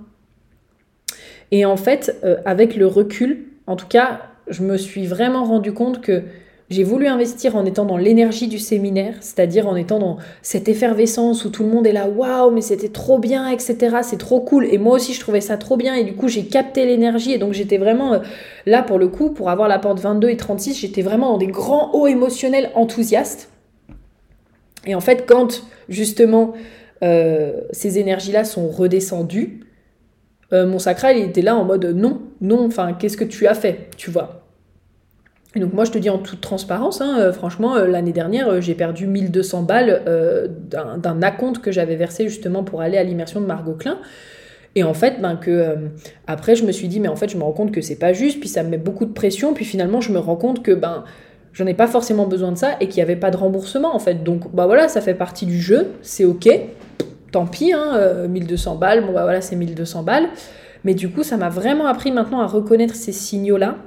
Et en fait, avec le recul, en tout cas, je me suis vraiment rendu compte que j'ai voulu investir en étant dans l'énergie du séminaire, c'est-à-dire en étant dans cette effervescence où tout le monde est là, waouh, mais c'était trop bien, etc. C'est trop cool. Et moi aussi, je trouvais ça trop bien. Et du coup, j'ai capté l'énergie. Et donc, j'étais vraiment euh, là pour le coup, pour avoir la porte 22 et 36, j'étais vraiment dans des grands hauts émotionnels enthousiastes. Et en fait, quand justement euh, ces énergies-là sont redescendues, euh, mon sacral, était là en mode non, non, enfin, qu'est-ce que tu as fait, tu vois donc moi je te dis en toute transparence, hein, euh, franchement euh, l'année dernière euh, j'ai perdu 1200 balles d'un acompte que j'avais versé justement pour aller à l'immersion de Margot Klein. Et en fait, ben que après je me suis dit mais en fait je me rends compte que c'est pas juste, puis ça me met beaucoup de pression, puis finalement je me rends compte que ben j'en ai pas forcément besoin de ça et qu'il n'y avait pas de remboursement en fait. Donc bah voilà, ça fait partie du jeu, c'est ok, tant pis, hein, 1200 balles, bon bah voilà c'est 1200 balles. Mais du coup ça m'a vraiment appris maintenant à reconnaître ces signaux là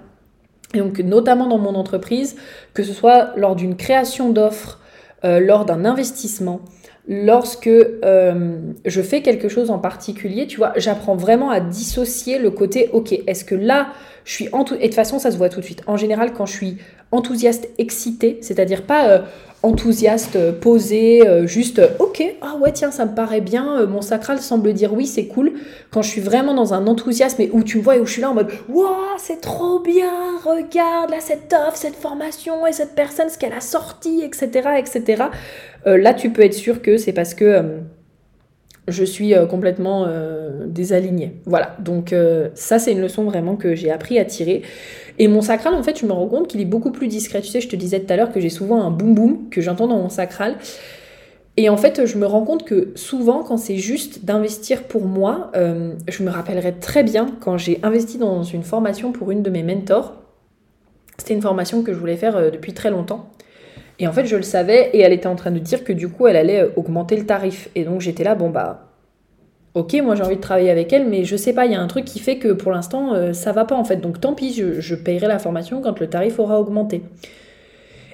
et donc, notamment dans mon entreprise, que ce soit lors d'une création d'offres, euh, lors d'un investissement, lorsque euh, je fais quelque chose en particulier, tu vois, j'apprends vraiment à dissocier le côté, ok, est-ce que là, je suis en tout... Et de toute façon, ça se voit tout de suite. En général, quand je suis enthousiaste excité, c'est-à-dire pas euh, enthousiaste posé, juste ok, ah ouais tiens ça me paraît bien, mon sacral semble dire oui c'est cool. Quand je suis vraiment dans un enthousiasme et où tu me vois et où je suis là en mode waouh c'est trop bien, regarde là cette offre, cette formation et cette personne ce qu'elle a sorti, etc etc. là tu peux être sûr que c'est parce que je suis euh, complètement euh, désalignée. Voilà, donc euh, ça c'est une leçon vraiment que j'ai appris à tirer. Et mon sacral, en fait, je me rends compte qu'il est beaucoup plus discret. Tu sais, je te disais tout à l'heure que j'ai souvent un boum boum que j'entends dans mon sacral. Et en fait, je me rends compte que souvent, quand c'est juste d'investir pour moi, je me rappellerai très bien quand j'ai investi dans une formation pour une de mes mentors. C'était une formation que je voulais faire depuis très longtemps. Et en fait, je le savais et elle était en train de dire que du coup, elle allait euh, augmenter le tarif. Et donc, j'étais là, bon, bah, ok, moi j'ai envie de travailler avec elle, mais je sais pas, il y a un truc qui fait que pour l'instant, euh, ça va pas en fait. Donc, tant pis, je, payerai la formation quand le tarif aura augmenté.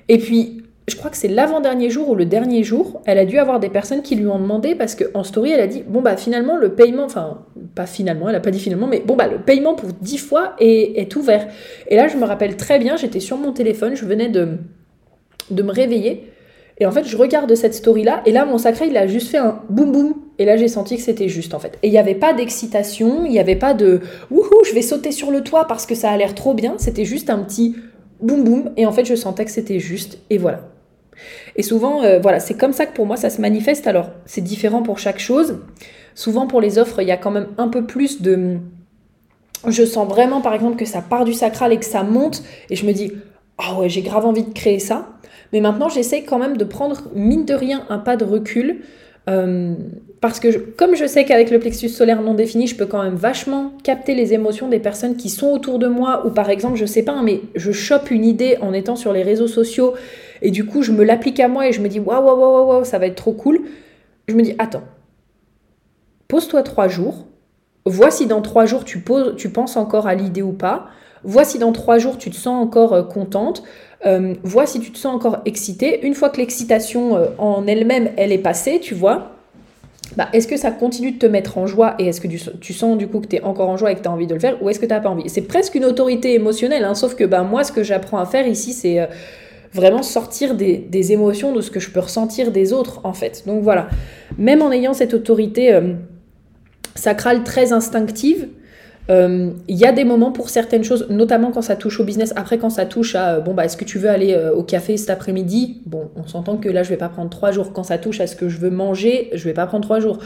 Et puis, je crois que c'est l'avant-dernier jour ou le dernier jour, elle a dû avoir des personnes qui lui ont demandé parce qu'en story, elle a dit bon bah finalement le paiement, enfin pas finalement, elle a pas dit finalement, mais bon bah le paiement pour 10 fois est ouvert. Et là, je me rappelle très bien, j'étais sur mon téléphone, je venais de de me réveiller. Et en fait, je regarde cette story-là, et là, mon sacré, il a juste fait un boum boum. Et là, j'ai senti que c'était juste, en fait. Et il n'y avait pas d'excitation, il n'y avait pas de wouhou, je vais sauter sur le toit parce que ça a l'air trop bien. C'était juste un petit boum boum. Et en fait, je sentais que c'était juste, et voilà. Et souvent, euh, voilà, c'est comme ça que pour moi, ça se manifeste. Alors, c'est différent pour chaque chose. Souvent, pour les offres, il y a quand même un peu plus de. Je sens vraiment, par exemple, que ça part du sacral et que ça monte, et je me dis, ah ouais, j'ai grave envie de créer ça. Mais maintenant, j'essaie quand même de prendre, mine de rien, un pas de recul. Euh, parce que comme je sais qu'avec le plexus solaire non défini, je peux quand même vachement capter les émotions des personnes qui sont autour de moi, ou par exemple, je sais pas, hein, mais je chope une idée en étant sur les réseaux sociaux, et du coup, je me l'applique à moi et je me dis, waouh, waouh, waouh, waouh, ça va être trop cool. Je me dis, attends, pose-toi trois jours, vois si dans trois jours tu, tu penses encore à l'idée ou pas, vois si dans trois jours tu te sens encore euh, contente, euh, vois si tu te sens encore excité. Une fois que l'excitation euh, en elle-même, elle est passée, tu vois, bah, est-ce que ça continue de te mettre en joie et est-ce que tu, sens du coup que tu es encore en joie et que tu as envie de le faire ou est-ce que tu n'as pas envie? C'est presque une autorité émotionnelle, hein, sauf que bah, moi, ce que j'apprends à faire ici, c'est euh, vraiment sortir des, des, émotions, de ce que je peux ressentir des autres, en fait. Donc voilà, même en ayant cette autorité sacrale très instinctive, euh, il y a des moments pour certaines choses, notamment quand ça touche au business. Après, quand ça touche à, euh, bon, bah, est-ce que tu veux aller euh, au café cet après-midi? Bon, on s'entend que là, je vais pas prendre trois jours. Quand ça touche à ce que je veux manger, je vais pas prendre trois jours.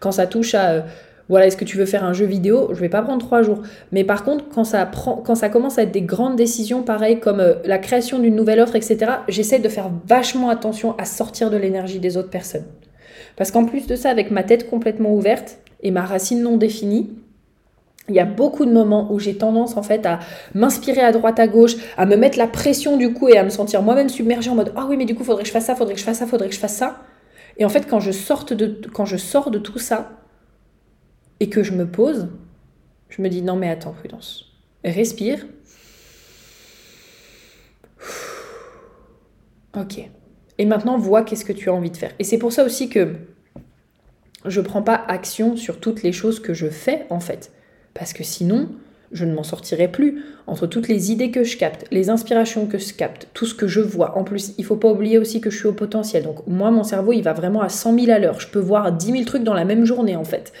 Quand ça touche à, voilà, est-ce que tu veux faire un jeu vidéo? Je vais pas prendre trois jours. Mais par contre, quand ça, prend, quand ça commence à être des grandes décisions, pareil, comme la création d'une nouvelle offre, etc., j'essaie de faire vachement attention à sortir de l'énergie des autres personnes. Parce qu'en plus de ça, avec ma tête complètement ouverte et ma racine non définie, il y a beaucoup de moments où j'ai tendance en fait à m'inspirer à droite à gauche, à me mettre la pression du coup et à me sentir moi-même submergée en mode ah oui mais du coup faudrait que je fasse ça, faudrait que je fasse ça, faudrait que je fasse ça. Et en fait quand je sorte de quand je sors de tout ça et que je me pose, je me dis non mais attends prudence, respire. Ok. Et maintenant vois qu'est-ce que tu as envie de faire. Et c'est pour ça aussi que je prends pas action sur toutes les choses que je fais en fait. Parce que sinon, je ne m'en sortirai plus. Entre toutes les idées que je capte, les inspirations que je capte, tout ce que je vois. En plus, il faut pas oublier aussi que je suis au potentiel. Donc moi, mon cerveau, il va vraiment à 100 000 à l'heure. Je peux voir 10 000 trucs dans la même journée, en fait.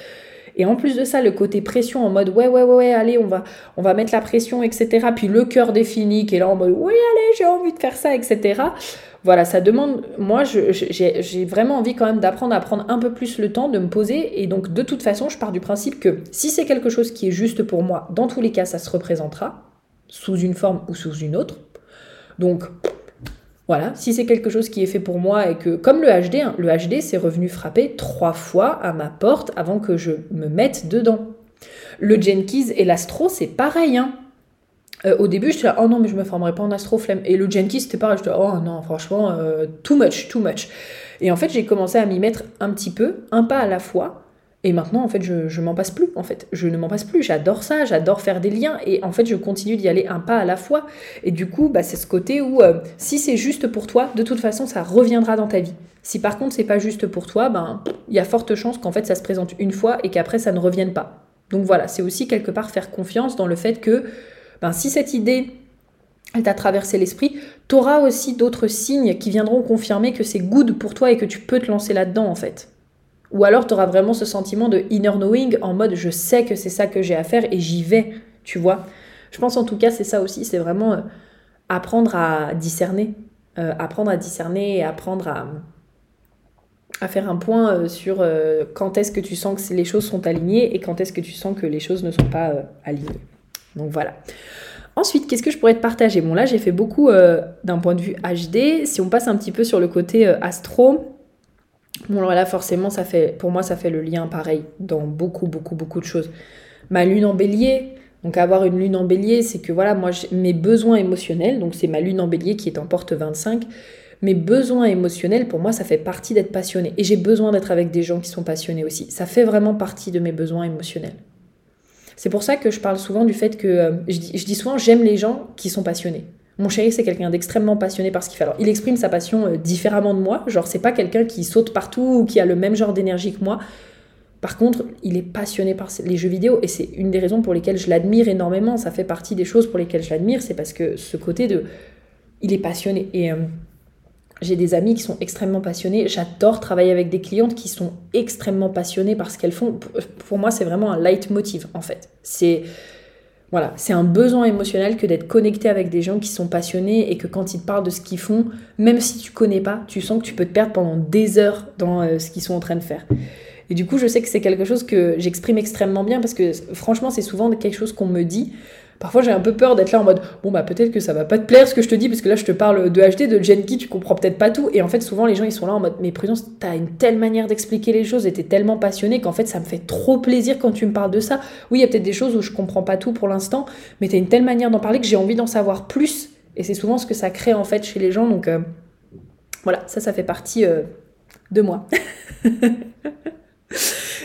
Et en plus de ça, le côté pression en mode ouais, ouais, ouais, allez, on va, on va mettre la pression, etc. Puis le cœur défini qui est là en mode oui, allez, j'ai envie de faire ça, etc voilà, ça demande, moi j'ai vraiment envie quand même d'apprendre à prendre un peu plus le temps de me poser et donc de toute façon je pars du principe que si c'est quelque chose qui est juste pour moi, dans tous les cas ça se représentera sous une forme ou sous une autre. Donc voilà, si c'est quelque chose qui est fait pour moi et que, comme le HD, hein, le HD c'est revenu frapper trois fois à ma porte avant que je me mette dedans. Le Jenkins et l'Astro c'est pareil, hein. Euh, au début, j'étais là, oh non, mais je me formerai pas en astroflemme. Et le Genki, c'était pareil, j'étais là, oh non, franchement, euh, too much, too much. Et en fait, j'ai commencé à m'y mettre un petit peu, un pas à la fois. Et maintenant, en fait, je, je m'en passe plus, en fait. Je ne m'en passe plus. J'adore ça, j'adore faire des liens. Et en fait, je continue d'y aller un pas à la fois. Et du coup, bah, c'est ce côté où, euh, si c'est juste pour toi, de toute façon, ça reviendra dans ta vie. Si par contre, c'est pas juste pour toi, ben, il y a forte chance qu'en fait, ça se présente une fois et qu'après, ça ne revienne pas. Donc voilà, c'est aussi quelque part faire confiance dans le fait que ben, si cette idée t'a traversé l'esprit, tu auras aussi d'autres signes qui viendront confirmer que c'est good pour toi et que tu peux te lancer là-dedans en fait. Ou alors tu auras vraiment ce sentiment de inner knowing en mode je sais que c'est ça que j'ai à faire et j'y vais, tu vois. Je pense en tout cas c'est ça aussi, c'est vraiment euh, apprendre à discerner, euh, apprendre à discerner et apprendre à, à faire un point euh, sur quand est-ce que tu sens que les choses sont alignées et quand est-ce que tu sens que les choses ne sont pas alignées. Donc voilà. Ensuite, qu'est-ce que je pourrais te partager? Bon là j'ai fait beaucoup d'un point de vue HD. Si on passe un petit peu sur le côté astro, Bon, alors là, forcément, ça fait, pour moi, ça fait le lien pareil dans beaucoup, beaucoup, beaucoup de choses. Ma lune en bélier, donc avoir une lune en bélier, c'est que voilà, moi, mes besoins émotionnels, donc c'est ma lune en bélier qui est en porte 25, mes besoins émotionnels, pour moi, ça fait partie d'être passionné. Et j'ai besoin d'être avec des gens qui sont passionnés aussi. Ça fait vraiment partie de mes besoins émotionnels. C'est pour ça que je parle souvent du fait que, euh, je, dis, souvent, j'aime les gens qui sont passionnés. Mon chéri, c'est quelqu'un d'extrêmement passionné par ce qu'il fait. Alors, il exprime sa passion euh, différemment de moi. Genre, c'est pas quelqu'un qui saute partout ou qui a le même genre d'énergie que moi. Par contre, il est passionné par les jeux vidéo et c'est une des raisons pour lesquelles je l'admire énormément. Ça fait partie des choses pour lesquelles je l'admire. C'est parce que ce côté de. Il est passionné. Et euh, j'ai des amis qui sont extrêmement passionnés. J'adore travailler avec des clientes qui sont extrêmement passionnées par ce qu'elles font. Pour moi, c'est vraiment un leitmotiv, en fait. C'est voilà, c'est un besoin émotionnel que d'être connecté avec des gens qui sont passionnés et que quand ils te parlent de ce qu'ils font, même si tu connais pas, tu sens que tu peux te perdre pendant des heures dans euh, ce qu'ils sont en train de faire. Et du coup, je sais que c'est quelque chose que j'exprime extrêmement bien parce que franchement, c'est souvent quelque chose qu'on me dit. Parfois, j'ai un peu peur d'être là en mode bon, bah peut-être que ça va pas te plaire ce que je te dis, parce que là, je te parle de HD, de Genki, tu comprends peut-être pas tout. Et en fait, souvent, les gens, ils sont là en mode mais Prudence, t'as une telle manière d'expliquer les choses et t'es tellement passionné qu'en fait, ça me fait trop plaisir quand tu me parles de ça. Oui, il y a peut-être des choses où je comprends pas tout pour l'instant, mais t'as une telle manière d'en parler que j'ai envie d'en savoir plus. Et c'est souvent ce que ça crée en fait chez les gens. Donc euh, voilà, ça, ça fait partie euh, de moi. [LAUGHS]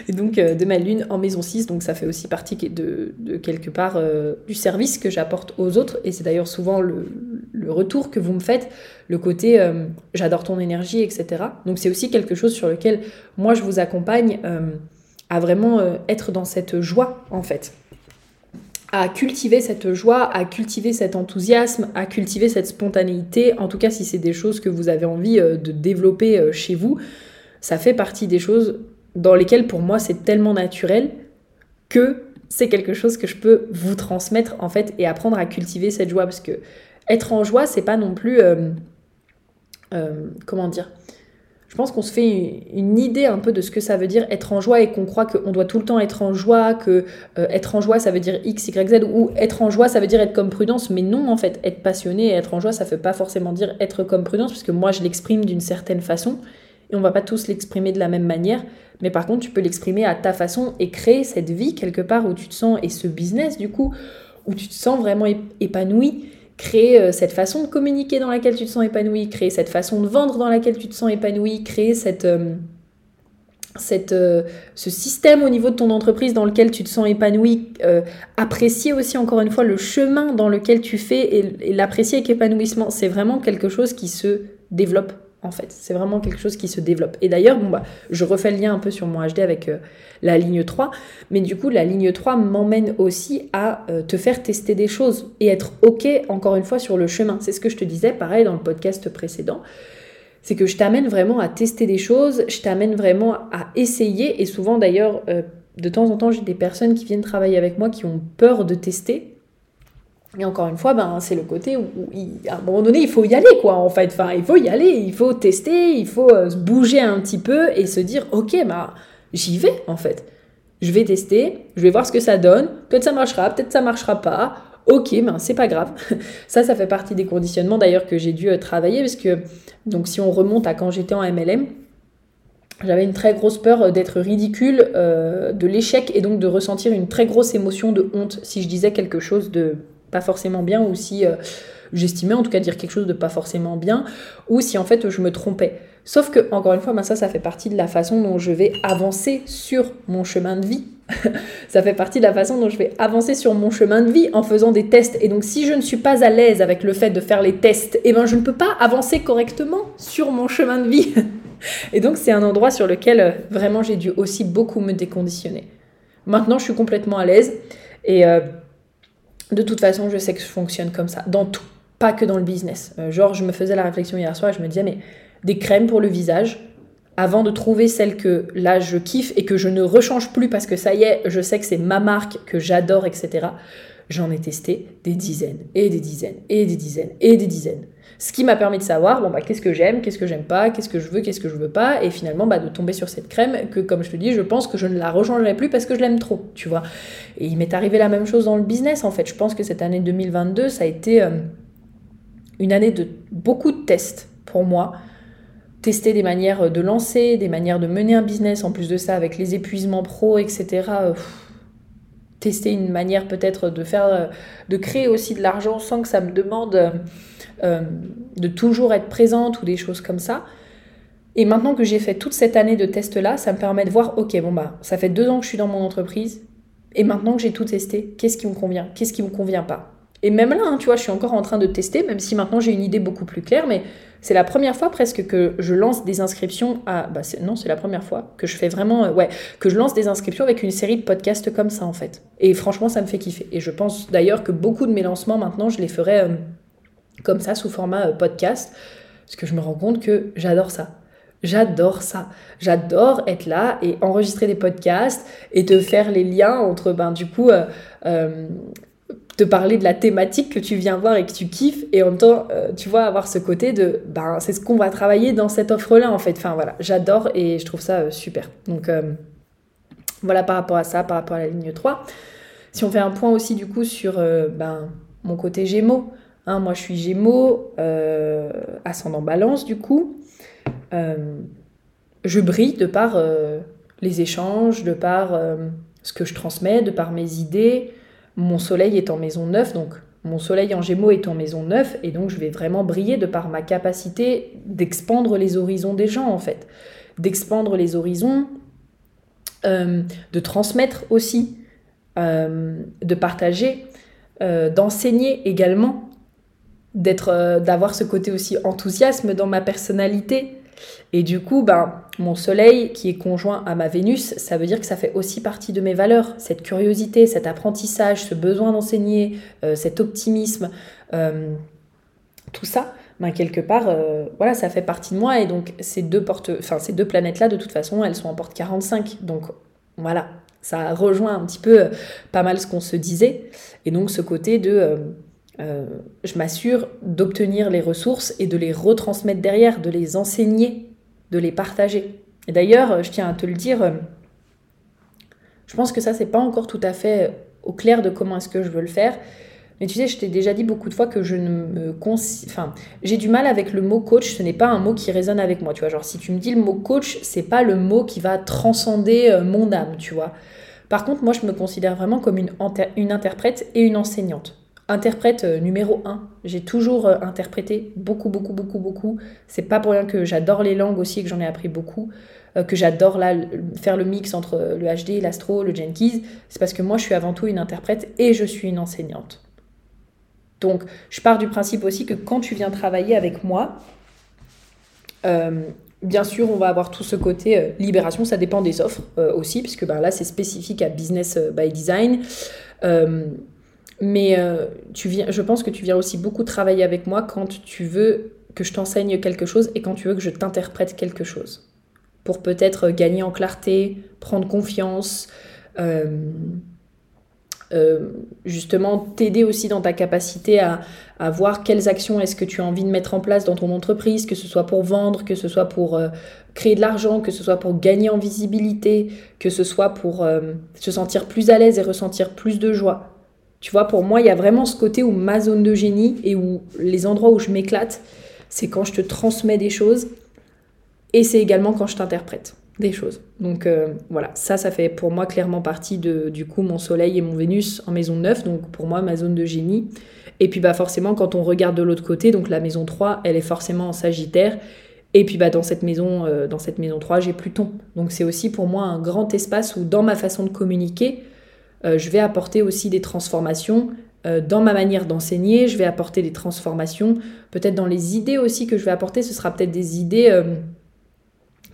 et donc euh, de ma lune en maison 6, donc ça fait aussi partie de, quelque part euh, du service que j'apporte aux autres, et c'est d'ailleurs souvent le, retour que vous me faites, le côté euh, j'adore ton énergie, etc. Donc c'est aussi quelque chose sur lequel moi je vous accompagne à vraiment être dans cette joie en fait. À cultiver cette joie, à cultiver cet enthousiasme, à cultiver cette spontanéité, en tout cas si c'est des choses que vous avez envie de développer chez vous, ça fait partie des choses dans lesquels pour moi c'est tellement naturel que c'est quelque chose que je peux vous transmettre en fait et apprendre à cultiver cette joie. Parce que être en joie c'est pas non plus euh, euh, comment dire je pense qu'on se fait une idée un peu de ce que ça veut dire être en joie et qu'on croit qu'on doit tout le temps être en joie, que euh, être en joie ça veut dire X, Y, Z, ou être en joie ça veut dire être comme prudence, mais non en fait, être passionné et être en joie ça veut pas forcément dire être comme prudence, puisque moi je l'exprime d'une certaine façon, et on va pas tous l'exprimer de la même manière, mais par contre tu peux l'exprimer à ta façon et créer cette vie quelque part où tu te sens, et ce business du coup, où tu te sens vraiment épanoui, créer euh, cette façon de communiquer dans laquelle tu te sens épanoui, créer cette façon de vendre dans laquelle tu te sens épanoui, créer cette... Euh, cette, euh, ce système au niveau de ton entreprise dans lequel tu te sens épanoui, apprécier aussi encore une fois le chemin dans lequel tu fais et l'apprécier avec épanouissement, c'est vraiment quelque chose qui se développe en fait. C'est vraiment quelque chose qui se développe. Et d'ailleurs, bon, bah, je refais le lien un peu sur mon HD avec euh, la ligne 3, mais du coup, la ligne 3 m'emmène aussi à euh, te faire tester des choses et être OK, encore une fois, sur le chemin. C'est ce que je te disais, pareil, dans le podcast précédent. C'est que je t'amène vraiment à tester des choses, je t'amène vraiment à essayer, et souvent d'ailleurs, euh, de temps en temps, j'ai des personnes qui viennent travailler avec moi qui ont peur de tester, et encore une fois, ben, c'est le côté où, à un moment donné, il faut y aller, quoi, en fait. Enfin, il faut y aller, il faut tester, il faut euh, se bouger un petit peu et se dire, ok, bah, j'y vais, en fait. Je vais tester, je vais voir ce que ça donne. Peut-être ça marchera, peut-être ça marchera pas. Ok, ben, c'est pas grave. [LAUGHS] ça, ça fait partie des conditionnements, d'ailleurs, que j'ai dû euh, travailler, parce que, donc, si on remonte à quand j'étais en MLM, j'avais une très grosse peur euh, d'être ridicule, de l'échec et donc de ressentir une très grosse émotion de honte si je disais quelque chose de pas forcément bien ou si euh, j'estimais en tout cas dire quelque chose de pas forcément bien ou si en fait je me trompais. Sauf que, encore une fois, ben ça, ça fait partie de la façon dont je vais avancer sur mon chemin de vie. [LAUGHS] ça fait partie de la façon dont je vais avancer sur mon chemin de vie en faisant des tests. Et donc, si je ne suis pas à l'aise avec le fait de faire les tests, eh ben, je ne peux pas avancer correctement sur mon chemin de vie. [LAUGHS] et donc, c'est un endroit sur lequel euh, vraiment j'ai dû aussi beaucoup me déconditionner. Maintenant, je suis complètement à l'aise. Et euh, de toute façon, je sais que je fonctionne comme ça, dans tout. pas que dans le business. Euh, genre, je me faisais la réflexion hier soir je me disais, mais des crèmes pour le visage, avant de trouver celle que là je kiffe et que je ne rechange plus parce que ça y est, je sais que c'est ma marque, que j'adore, etc. J'en ai testé des dizaines et des dizaines et des dizaines et des dizaines. Ce qui m'a permis de savoir, bon bah qu'est-ce que j'aime, qu'est-ce que j'aime pas, qu'est-ce que je veux, qu'est-ce que je veux pas, et finalement bah, de tomber sur cette crème que comme je te dis, je pense que je ne la rechangerai plus parce que je l'aime trop, tu vois. Et il m'est arrivé la même chose dans le business en fait. Je pense que cette année 2022, ça a été euh, une année de beaucoup de tests pour moi. Tester des manières de lancer, des manières de mener un business, en plus de ça avec les épuisements pro, etc. tester une manière peut-être de faire, euh, de créer aussi de l'argent sans que ça me demande euh, euh, de toujours être présente ou des choses comme ça. Et maintenant que j'ai fait toute cette année de test-là, ça me permet de voir, ok, bon bah, ça fait deux ans que je suis dans mon entreprise, et maintenant que j'ai tout testé, qu'est-ce qui me convient, qu'est-ce qui me convient pas? Et même là, hein, tu vois, je suis encore en train de tester, même si maintenant j'ai une idée beaucoup plus claire, mais c'est la première fois presque que je lance des inscriptions à... Bah non, c'est la première fois que je fais vraiment... Euh, ouais, que je lance des inscriptions avec une série de podcasts comme ça, en fait. Et franchement, ça me fait kiffer. Et je pense d'ailleurs que beaucoup de mes lancements, maintenant, je les ferai... Euh, comme ça sous format euh, podcast, parce que je me rends compte que j'adore ça. J'adore ça. J'adore être là et enregistrer des podcasts et te faire les liens entre, ben, du coup, te parler de la thématique que tu viens voir et que tu kiffes et en même temps, tu vois, avoir ce côté de, ben, c'est ce qu'on va travailler dans cette offre-là, en fait. Enfin, voilà, j'adore et je trouve ça super. Donc, voilà par rapport à ça, par rapport à la ligne 3. Si on fait un point aussi, du coup, sur ben, mon côté Gémeaux, Hein, moi, je suis Gémeaux, euh, ascendant Balance, du coup. Euh, je brille de par euh, les échanges, de par ce que je transmets, de par mes idées. Mon soleil est en maison 9, donc mon soleil en Gémeaux est en maison 9, et donc je vais vraiment briller de par ma capacité d'expandre les horizons des gens, en fait. D'expandre les horizons, de transmettre aussi, de partager, d'enseigner également euh, d'avoir ce côté aussi enthousiasme dans ma personnalité et du coup ben mon soleil qui est conjoint à ma Vénus ça veut dire que ça fait aussi partie de mes valeurs. Cette curiosité cet apprentissage ce besoin d'enseigner euh, cet optimisme euh, tout ça ben, quelque part voilà ça fait partie de moi. Et donc ces deux ces deux planètes là de toute façon elles sont en porte 45 donc voilà ça rejoint un petit peu pas mal ce qu'on se disait. Et donc ce côté de euh, je m'assure d'obtenir les ressources et de les retransmettre derrière, de les enseigner, de les partager. Et d'ailleurs, je tiens à te le dire, euh, je pense que ça, c'est pas encore tout à fait au clair de comment est-ce que je veux le faire. Mais tu sais, je t'ai déjà dit beaucoup de fois que je ne me enfin, j'ai du mal avec le mot coach. Ce n'est pas un mot qui résonne avec moi. Tu vois, genre si tu me dis le mot coach, c'est pas le mot qui va transcender euh, mon âme. Tu vois. Par contre, moi, je me considère vraiment comme une, une interprète et une enseignante interprète euh, numéro un. J'ai toujours euh, interprété beaucoup, beaucoup, beaucoup, beaucoup. C'est pas pour rien que j'adore les langues aussi, que j'en ai appris beaucoup, euh, que j'adore faire le mix entre le HD, l'astro, le Jenkins. C'est parce que moi, je suis avant tout une interprète et je suis une enseignante. Donc, je pars du principe aussi que quand tu viens travailler avec moi, bien sûr, on va avoir tout ce côté libération. Ça dépend des offres aussi, puisque ben, là, c'est spécifique à Business by Design. Mais euh, tu viens, je pense que tu viens aussi beaucoup travailler avec moi quand tu veux que je t'enseigne quelque chose et quand tu veux que je t'interprète quelque chose. Pour peut-être gagner en clarté, prendre confiance, euh, euh, justement t'aider aussi dans ta capacité à, à voir quelles actions est-ce que tu as envie de mettre en place dans ton entreprise, que ce soit pour vendre, que ce soit pour créer de l'argent, que ce soit pour gagner en visibilité, que ce soit pour se sentir plus à l'aise et ressentir plus de joie. Tu vois, pour moi, il y a vraiment ce côté où ma zone de génie et où les endroits où je m'éclate, c'est quand je te transmets des choses et c'est également quand je t'interprète des choses. Donc euh, voilà, ça, ça fait pour moi clairement partie de, du coup, mon Soleil et mon Vénus en maison 9, donc pour moi, ma zone de génie. Et puis bah forcément, quand on regarde de l'autre côté, donc la maison 3, elle est forcément en Sagittaire. Et puis bah, dans, cette maison, euh, dans cette maison 3, j'ai Pluton. Donc c'est aussi pour moi un grand espace où dans ma façon de communiquer, je vais apporter aussi des transformations euh, dans ma manière d'enseigner, je vais apporter des transformations, peut-être dans les idées aussi que je vais apporter, ce sera peut-être des idées euh,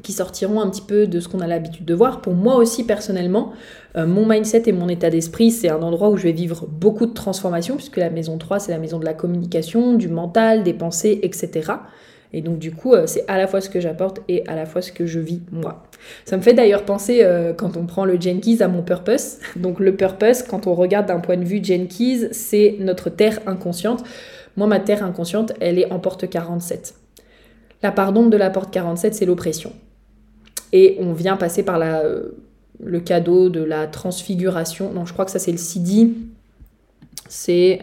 qui sortiront un petit peu de ce qu'on a l'habitude de voir. Pour moi aussi personnellement, euh, mon mindset et mon état d'esprit, c'est un endroit où je vais vivre beaucoup de transformations, puisque la maison 3, c'est la maison de la communication, du mental, des pensées, etc. Et donc du coup, euh, c'est à la fois ce que j'apporte et à la fois ce que je vis moi. Ça me fait d'ailleurs penser, euh, quand on prend le Jenkins, à mon purpose. [LAUGHS] Donc le purpose, quand on regarde d'un point de vue Jenkins, c'est notre terre inconsciente. Moi, ma terre inconsciente, elle est en porte 47. La part d'ombre de la porte 47, c'est l'oppression. Et on vient passer par euh, le cadeau de la transfiguration. Non, je crois que ça c'est le CD. C'est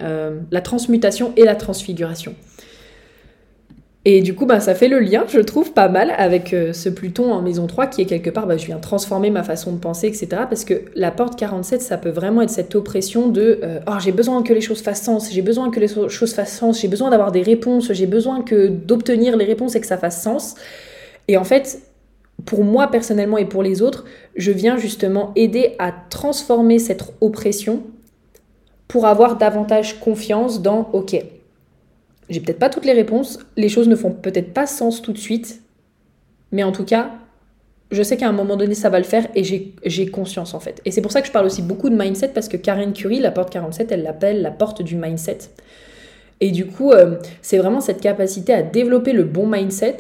la transmutation et la transfiguration. Et du coup, bah, ça fait le lien, je trouve, pas mal avec euh, ce Pluton en maison 3 qui est quelque part, bah, je viens transformer ma façon de penser, etc. Parce que la porte 47, ça peut vraiment être cette oppression de euh, oh, j'ai besoin que les choses fassent sens, j'ai besoin que les choses fassent sens, j'ai besoin d'avoir des réponses, j'ai besoin que d'obtenir les réponses et que ça fasse sens. Et en fait, pour moi personnellement et pour les autres, je viens justement aider à transformer cette oppression pour avoir davantage confiance dans ok, j'ai peut-être pas toutes les réponses, les choses ne font peut-être pas sens tout de suite, mais en tout cas, je sais qu'à un moment donné, ça va le faire et j'ai conscience en fait. Et c'est pour ça que je parle aussi beaucoup de mindset parce que Karen Curie, la porte 47, elle l'appelle la porte du mindset. Et du coup, euh, c'est vraiment cette capacité à développer le bon mindset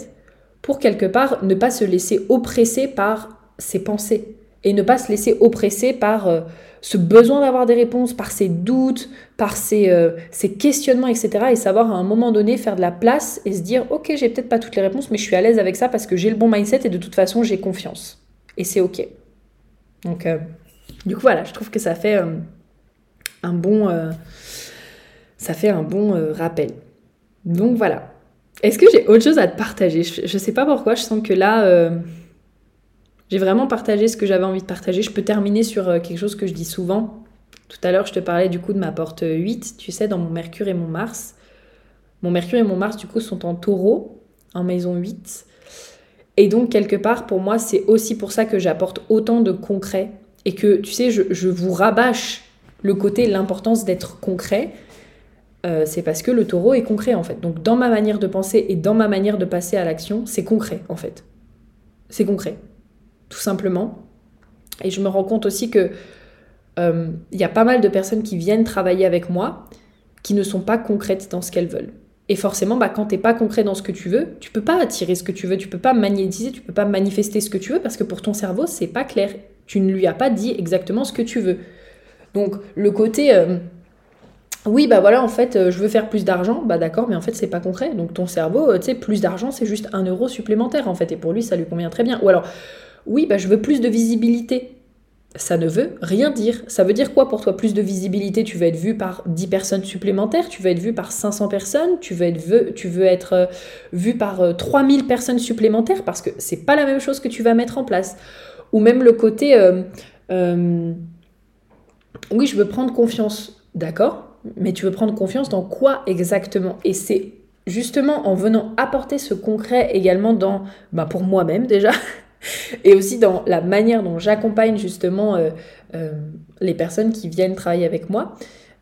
pour quelque part ne pas se laisser oppresser par ses pensées et ne pas se laisser oppresser par euh, ce besoin d'avoir des réponses, par ses doutes, par ses, euh, questionnements, etc. Et savoir à un moment donné faire de la place et se dire, ok, j'ai peut-être pas toutes les réponses, mais je suis à l'aise avec ça parce que j'ai le bon mindset et de toute façon, j'ai confiance. Et c'est ok. Donc, euh, du coup, voilà, je trouve que ça fait euh, un bon, ça fait un bon rappel. Donc voilà. Est-ce que j'ai autre chose à te partager? Je, je sais pas pourquoi, je sens que là j'ai vraiment partagé ce que j'avais envie de partager. Je peux terminer sur euh, quelque chose que je dis souvent. Tout à l'heure, je te parlais du coup de ma porte 8, tu sais, dans mon Mercure et mon Mars. Mon Mercure et mon Mars, du coup, sont en taureau, en maison 8. Et donc, quelque part, pour moi, c'est aussi pour ça que j'apporte autant de concret. Et que, tu sais, je, vous rabâche le côté, l'importance d'être concret. Euh, c'est parce que le taureau est concret, en fait. Donc, dans ma manière de penser et dans ma manière de passer à l'action, c'est concret, en fait. C'est concret tout simplement. Et je me rends compte aussi que euh, il y a pas mal de personnes qui viennent travailler avec moi qui ne sont pas concrètes dans ce qu'elles veulent. Et forcément, bah, quand t'es pas concret dans ce que tu veux, tu peux pas attirer ce que tu veux, tu peux pas magnétiser, tu peux pas manifester ce que tu veux parce que pour ton cerveau, c'est pas clair. Tu ne lui as pas dit exactement ce que tu veux. Donc le côté euh, oui, bah voilà, en fait, euh, je veux faire plus d'argent, bah d'accord, mais en fait, c'est pas concret. Donc ton cerveau, tu sais, plus d'argent, c'est juste un euro supplémentaire, en fait, et pour lui, ça lui convient très bien. Ou alors, oui, bah, je veux plus de visibilité. Ça ne veut rien dire. Ça veut dire quoi pour toi plus de visibilité? Tu veux être vu par 10 personnes supplémentaires, tu veux être vu par 500 personnes, tu veux être vu, tu veux être euh, par 3000 euh, personnes supplémentaires? Parce que c'est pas la même chose que tu vas mettre en place. Ou même le côté euh, oui, je veux prendre confiance, d'accord? Mais tu veux prendre confiance dans quoi exactement? Et c'est justement en venant apporter ce concret également dans, bah pour moi-même déjà, [LAUGHS] et aussi dans la manière dont j'accompagne justement euh, euh, les personnes qui viennent travailler avec moi,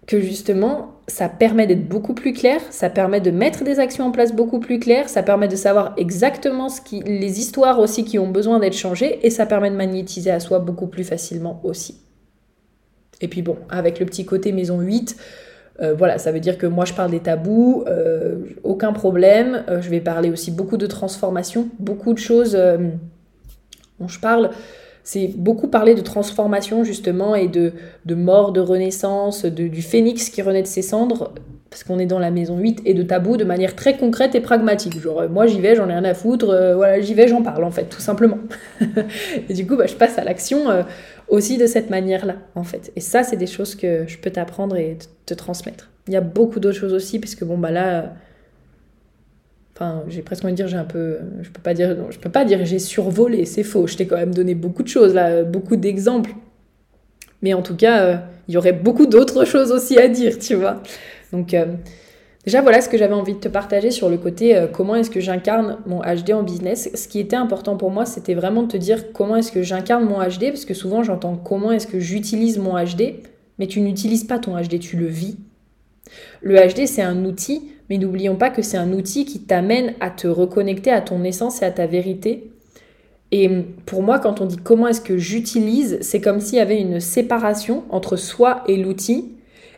que justement ça permet d'être beaucoup plus clair, ça permet de mettre des actions en place beaucoup plus claires, ça permet de savoir exactement les histoires aussi qui ont besoin d'être changées et ça permet de magnétiser à soi beaucoup plus facilement aussi. Et puis bon, avec le petit côté maison 8, euh, voilà, ça veut dire que moi je parle des tabous, aucun problème. je vais parler aussi beaucoup de transformation, beaucoup de choses dont je parle, c'est beaucoup parler de transformation justement et de, de mort, de renaissance, de, du phénix qui renaît de ses cendres, parce qu'on est dans la maison 8, et de tabou de manière très concrète et pragmatique. Genre, moi j'y vais, j'en ai rien à foutre, euh, voilà, j'y vais, j'en parle en fait, tout simplement. [LAUGHS] et du coup, bah, je passe à l'action euh, aussi de cette manière-là, en fait. Et ça, c'est des choses que je peux t'apprendre et te transmettre. Il y a beaucoup d'autres choses aussi, parce que bon, bah là J'ai presque envie de dire, j'ai un peu. Je peux pas dire, je peux pas dire j'ai survolé, c'est faux. Je t'ai quand même donné beaucoup de choses, là, beaucoup d'exemples. Mais en tout cas, euh, il y aurait beaucoup d'autres choses aussi à dire, tu vois. Donc, euh, déjà, voilà ce que j'avais envie de te partager sur le côté euh, comment est-ce que j'incarne mon HD en business. Ce qui était important pour moi, c'était vraiment de te dire comment est-ce que j'incarne mon HD, parce que souvent j'entends comment est-ce que j'utilise mon HD, mais tu n'utilises pas ton HD, tu le vis. Le HD, c'est un outil mais n'oublions pas que c'est un outil qui t'amène à te reconnecter à ton essence et à ta vérité. Et pour moi, quand on dit comment est-ce que j'utilise, c'est comme s'il y avait une séparation entre soi et l'outil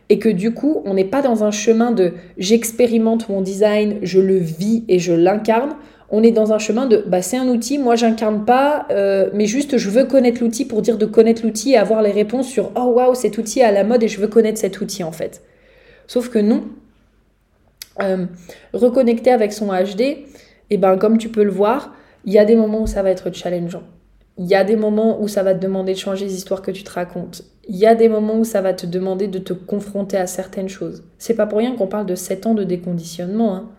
et que du coup, on n'est pas dans un chemin de j'expérimente mon design, je le vis et je l'incarne. On est dans un chemin de bah, c'est un outil, moi j'incarne pas, euh, mais juste je veux connaître l'outil pour dire de connaître l'outil et avoir les réponses sur oh waouh, cet outil est à la mode et je veux connaître cet outil en fait. Sauf que non. Euh, reconnecter avec son HD, et eh ben comme tu peux le voir, il y a des moments où ça va être challengeant. Il y a des moments où ça va te demander de changer les histoires que tu te racontes. Il y a des moments où ça va te demander de te confronter à certaines choses. C'est pas pour rien qu'on parle de 7 ans de déconditionnement. Hein.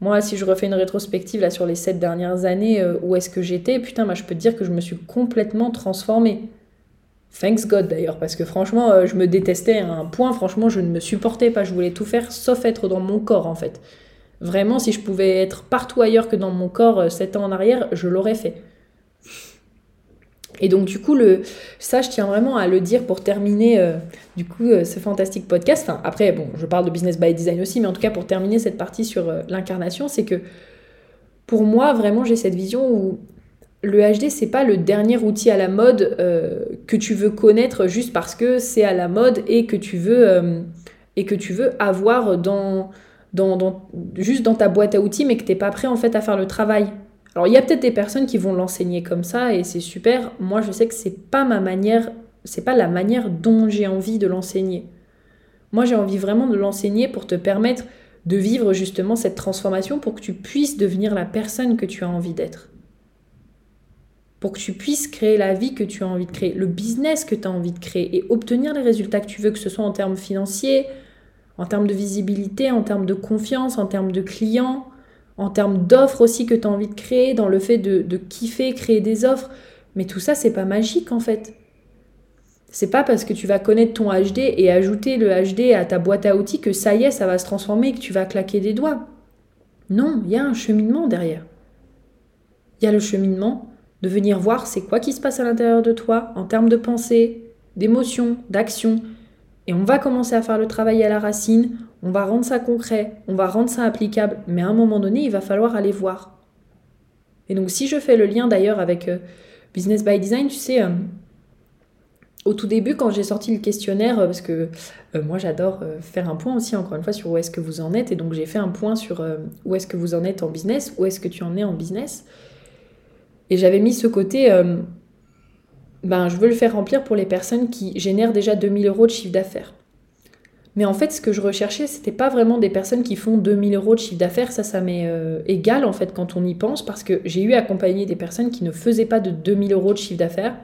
Moi, si je refais une rétrospective là sur les 7 dernières années, euh, où est-ce que j'étais, putain, moi je peux te dire que je me suis complètement transformée. Thanks God d'ailleurs, parce que franchement, euh, je me détestais à un point, franchement, je ne me supportais pas, je voulais tout faire sauf être dans mon corps en fait. Vraiment, si je pouvais être partout ailleurs que dans mon corps 7 euh, ans en arrière, je l'aurais fait. Et donc du coup, le, ça, je tiens vraiment à le dire pour terminer euh, du coup euh, ce fantastique podcast. Après, bon, je parle de business by design aussi, mais en tout cas pour terminer cette partie sur l'incarnation, c'est que pour moi, vraiment, j'ai cette vision où le HD, c'est pas le dernier outil à la mode que tu veux connaître juste parce que c'est à la mode et que tu veux et que tu veux avoir dans juste dans ta boîte à outils, mais que tu n'es pas prêt en fait à faire le travail. Alors il y a peut-être des personnes qui vont l'enseigner comme ça et c'est super. Moi je sais que c'est pas ma manière, c'est pas la manière dont j'ai envie de l'enseigner. Moi j'ai envie vraiment de l'enseigner pour te permettre de vivre justement cette transformation pour que tu puisses devenir la personne que tu as envie d'être. Pour que tu puisses créer la vie que tu as envie de créer, le business que tu as envie de créer et obtenir les résultats que tu veux, que ce soit en termes financiers, en termes de visibilité, en termes de confiance, en termes de clients, en termes d'offres aussi que tu as envie de créer, dans le fait de, kiffer, créer des offres. Mais tout ça, c'est pas magique en fait. C'est pas parce que tu vas connaître ton HD et ajouter le HD à ta boîte à outils que ça y est, ça va se transformer et que tu vas claquer des doigts. Non, il y a un cheminement derrière. Il y a le cheminement de venir voir c'est quoi qui se passe à l'intérieur de toi en termes de pensée, d'émotion, d'action, et on va commencer à faire le travail à la racine, on va rendre ça concret, on va rendre ça applicable, mais à un moment donné, il va falloir aller voir. Et donc si je fais le lien d'ailleurs avec euh, Business by Design, tu sais, euh, au tout début, quand j'ai sorti le questionnaire, euh, parce que moi j'adore faire un point aussi, encore une fois, sur où est-ce que vous en êtes, et donc j'ai fait un point sur où est-ce que vous en êtes en business, où est-ce que tu en es en business. Et j'avais mis ce côté ben, je veux le faire remplir pour les personnes qui génèrent déjà 2000 euros de chiffre d'affaires. Mais en fait, ce que je recherchais, c'était pas vraiment des personnes qui font 2000 euros de chiffre d'affaires. Ça, ça m'est euh, égal en fait quand on y pense, parce que j'ai eu accompagné des personnes qui ne faisaient pas de 2000 euros de chiffre d'affaires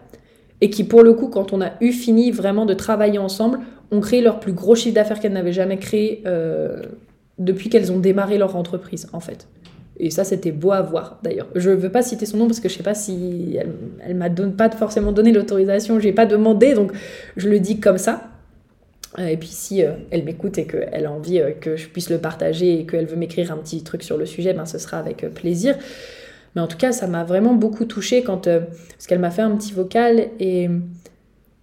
et qui, pour le coup, quand on a eu fini vraiment de travailler ensemble, ont créé leur plus gros chiffre d'affaires qu'elles n'avaient jamais créé euh, depuis qu'elles ont démarré leur entreprise en fait. Et ça, c'était beau à voir d'ailleurs. Je ne veux pas citer son nom parce que je ne sais pas si elle, elle m'a pas forcément donné l'autorisation, je n'ai pas demandé, donc je le dis comme ça. Euh, et puis si euh, elle m'écoute et qu'elle a envie euh, que je puisse le partager et qu'elle veut m'écrire un petit truc sur le sujet, ben ce sera avec plaisir. Mais en tout cas, ça m'a vraiment beaucoup touchée quand parce qu'elle m'a fait un petit vocal et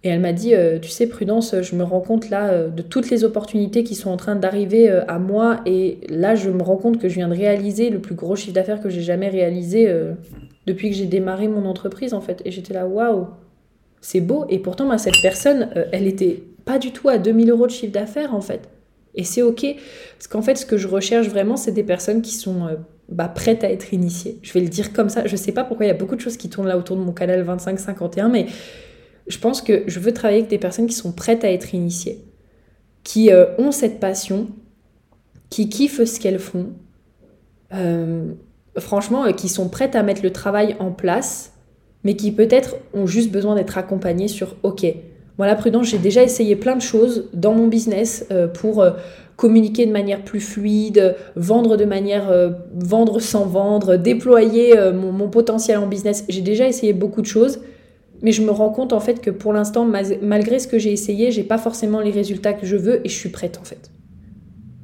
et elle m'a dit, euh, tu sais, Prudence, je me rends compte là euh, de toutes les opportunités qui sont en train d'arriver euh, à moi. Et là, je me rends compte que je viens de réaliser le plus gros chiffre d'affaires que j'ai jamais réalisé depuis que j'ai démarré mon entreprise, en fait. Et j'étais là, waouh, c'est beau. Et pourtant, bah, cette personne, elle était pas du tout à 2000 euros de chiffre d'affaires, en fait. Et c'est OK. Parce qu'en fait, ce que je recherche vraiment, c'est des personnes qui sont bah, prêtes à être initiées. Je vais le dire comme ça. Je sais pas pourquoi il y a beaucoup de choses qui tournent là autour de mon canal 2551, mais je pense que je veux travailler avec des personnes qui sont prêtes à être initiées, qui euh, ont cette passion, qui kiffent ce qu'elles font, euh, franchement, euh, qui sont prêtes à mettre le travail en place, mais qui peut-être ont juste besoin d'être accompagnées sur OK. Voilà, prudence, j'ai déjà essayé plein de choses dans mon business pour communiquer de manière plus fluide, vendre de manière vendre sans vendre, déployer mon potentiel en business. J'ai déjà essayé beaucoup de choses mais je me rends compte en fait que pour l'instant, malgré ce que j'ai essayé, j'ai pas forcément les résultats que je veux et je suis prête en fait.